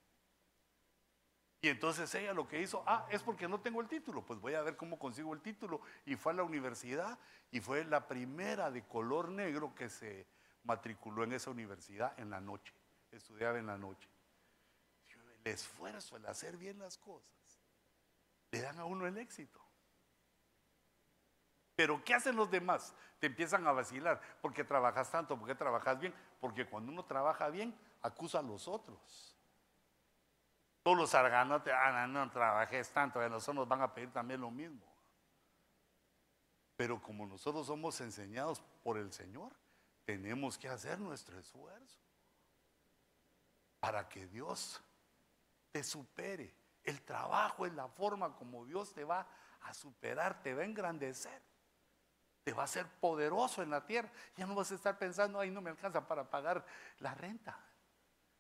Y entonces ella lo que hizo, ah, es porque no tengo el título, pues voy a ver cómo consigo el título. Y fue a la universidad y fue la primera de color negro que se matriculó en esa universidad en la noche, estudiaba en la noche. El esfuerzo, el hacer bien las cosas, le dan a uno el éxito. Pero ¿qué hacen los demás? Te empiezan a vacilar. porque trabajas tanto? porque trabajas bien? Porque cuando uno trabaja bien, acusa a los otros. Todos los arganotes, ah, no, no trabajes tanto, a nosotros nos van a pedir también lo mismo. Pero como nosotros somos enseñados por el Señor, tenemos que hacer nuestro esfuerzo para que Dios te supere. El trabajo es la forma como Dios te va a superar, te va a engrandecer, te va a hacer poderoso en la tierra. Ya no vas a estar pensando, ay, no me alcanza para pagar la renta,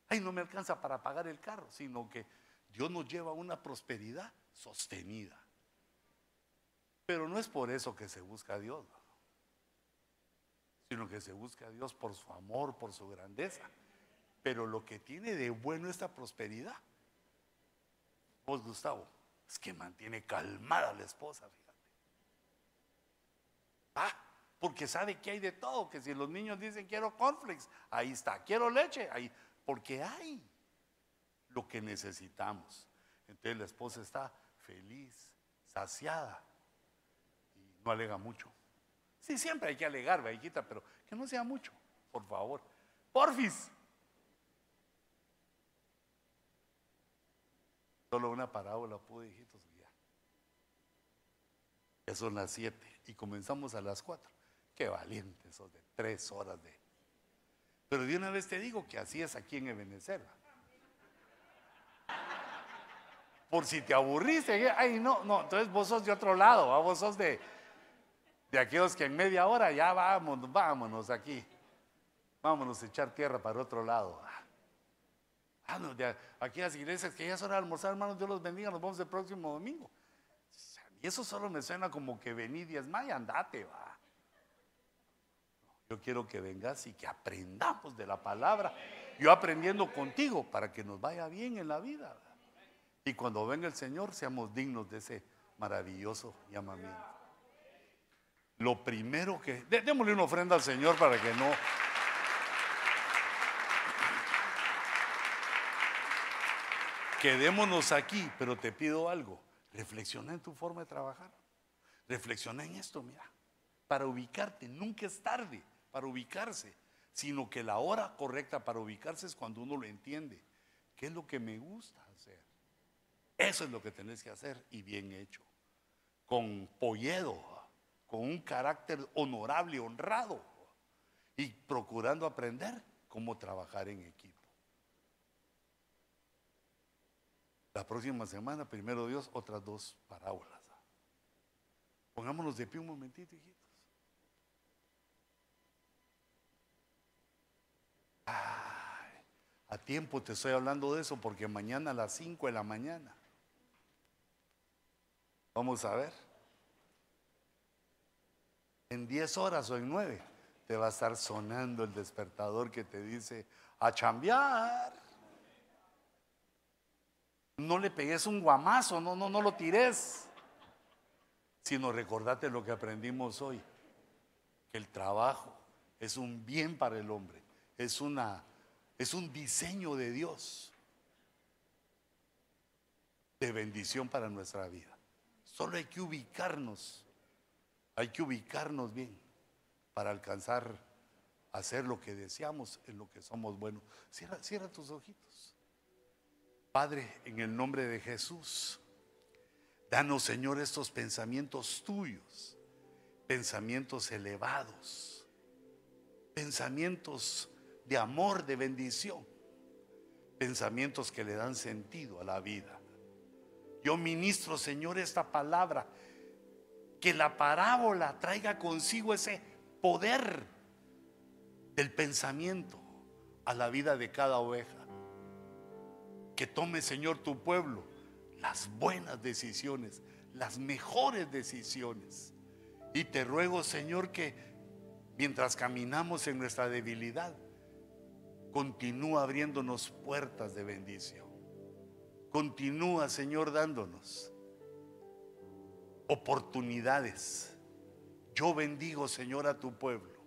ay, no me alcanza para pagar el carro, sino que Dios nos lleva a una prosperidad sostenida. Pero no es por eso que se busca a Dios sino que se busca a Dios por su amor, por su grandeza. Pero lo que tiene de bueno esta prosperidad, vos Gustavo, es que mantiene calmada a la esposa, fíjate. Ah, porque sabe que hay de todo, que si los niños dicen quiero cornflakes, ahí está, quiero leche, ahí, porque hay lo que necesitamos. Entonces la esposa está feliz, saciada y no alega mucho. Sí, siempre hay que alegar, hijita, pero que no sea mucho, por favor. Porfis. Solo una parábola pude, hijitos, guiar. Ya son las siete y comenzamos a las cuatro. Qué valiente esos de tres horas de... Pero de una vez te digo que así es aquí en Ebenezer. Por si te aburriste, ay no, no, entonces vos sos de otro lado, vos sos de, de aquellos que en media hora ya vamos, vámonos aquí. Vámonos a echar tierra para otro lado. Ah, aquí las iglesias que ya hora de almorzar, hermanos, Dios los bendiga, nos vemos el próximo domingo. Y eso solo me suena como que vení diez más andate, va. Yo quiero que vengas y que aprendamos de la palabra. Yo aprendiendo contigo para que nos vaya bien en la vida. Y cuando venga el Señor, seamos dignos de ese maravilloso llamamiento. Lo primero que... démosle una ofrenda al Señor para que no... Quedémonos aquí, pero te pido algo. Reflexiona en tu forma de trabajar. Reflexiona en esto, mira. Para ubicarte, nunca es tarde para ubicarse, sino que la hora correcta para ubicarse es cuando uno lo entiende. ¿Qué es lo que me gusta hacer? Eso es lo que tenés que hacer y bien hecho. Con polledo, con un carácter honorable, honrado, y procurando aprender cómo trabajar en equipo. La próxima semana, primero Dios, otras dos parábolas. Pongámonos de pie un momentito, hijitos. Tiempo te estoy hablando de eso porque mañana a las 5 de la mañana. Vamos a ver en 10 horas o en 9 te va a estar sonando el despertador que te dice a chambear. No le pegues un guamazo, no, no, no lo tires. Sino recordate lo que aprendimos hoy, que el trabajo es un bien para el hombre, es una es un diseño de Dios de bendición para nuestra vida. Solo hay que ubicarnos hay que ubicarnos bien para alcanzar a hacer lo que deseamos, en lo que somos buenos. Cierra, cierra tus ojitos. Padre, en el nombre de Jesús, danos, Señor, estos pensamientos tuyos, pensamientos elevados, pensamientos de amor, de bendición, pensamientos que le dan sentido a la vida. Yo ministro, Señor, esta palabra que la parábola traiga consigo ese poder del pensamiento a la vida de cada oveja. Que tome, Señor, tu pueblo las buenas decisiones, las mejores decisiones. Y te ruego, Señor, que mientras caminamos en nuestra debilidad, continúa abriéndonos puertas de bendición. Continúa, Señor, dándonos oportunidades. Yo bendigo, Señor, a tu pueblo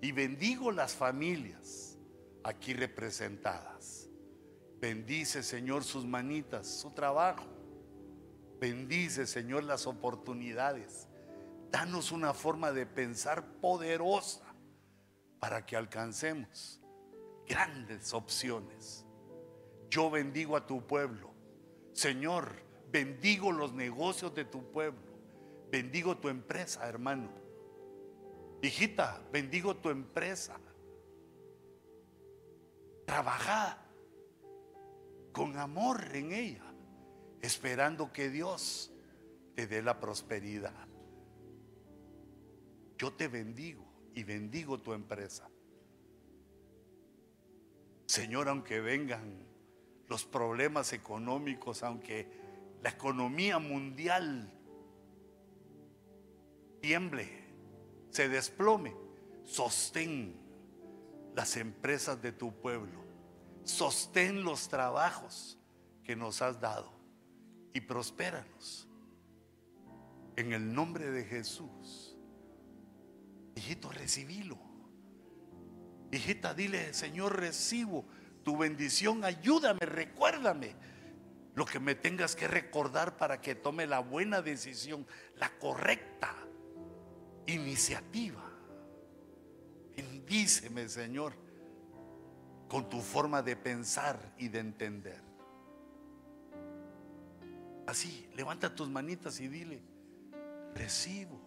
y bendigo las familias aquí representadas. Bendice, Señor, sus manitas, su trabajo. Bendice, Señor, las oportunidades. Danos una forma de pensar poderosa para que alcancemos grandes opciones. Yo bendigo a tu pueblo. Señor, bendigo los negocios de tu pueblo. Bendigo tu empresa, hermano. Hijita, bendigo tu empresa. Trabaja con amor en ella, esperando que Dios te dé la prosperidad. Yo te bendigo y bendigo tu empresa. Señor, aunque vengan los problemas económicos, aunque la economía mundial tiemble, se desplome, sostén las empresas de tu pueblo, sostén los trabajos que nos has dado y prospéranos. En el nombre de Jesús. Hijito, recibilo. Hijita, dile, Señor, recibo tu bendición, ayúdame, recuérdame lo que me tengas que recordar para que tome la buena decisión, la correcta iniciativa. Bendíceme, Señor, con tu forma de pensar y de entender. Así, levanta tus manitas y dile, recibo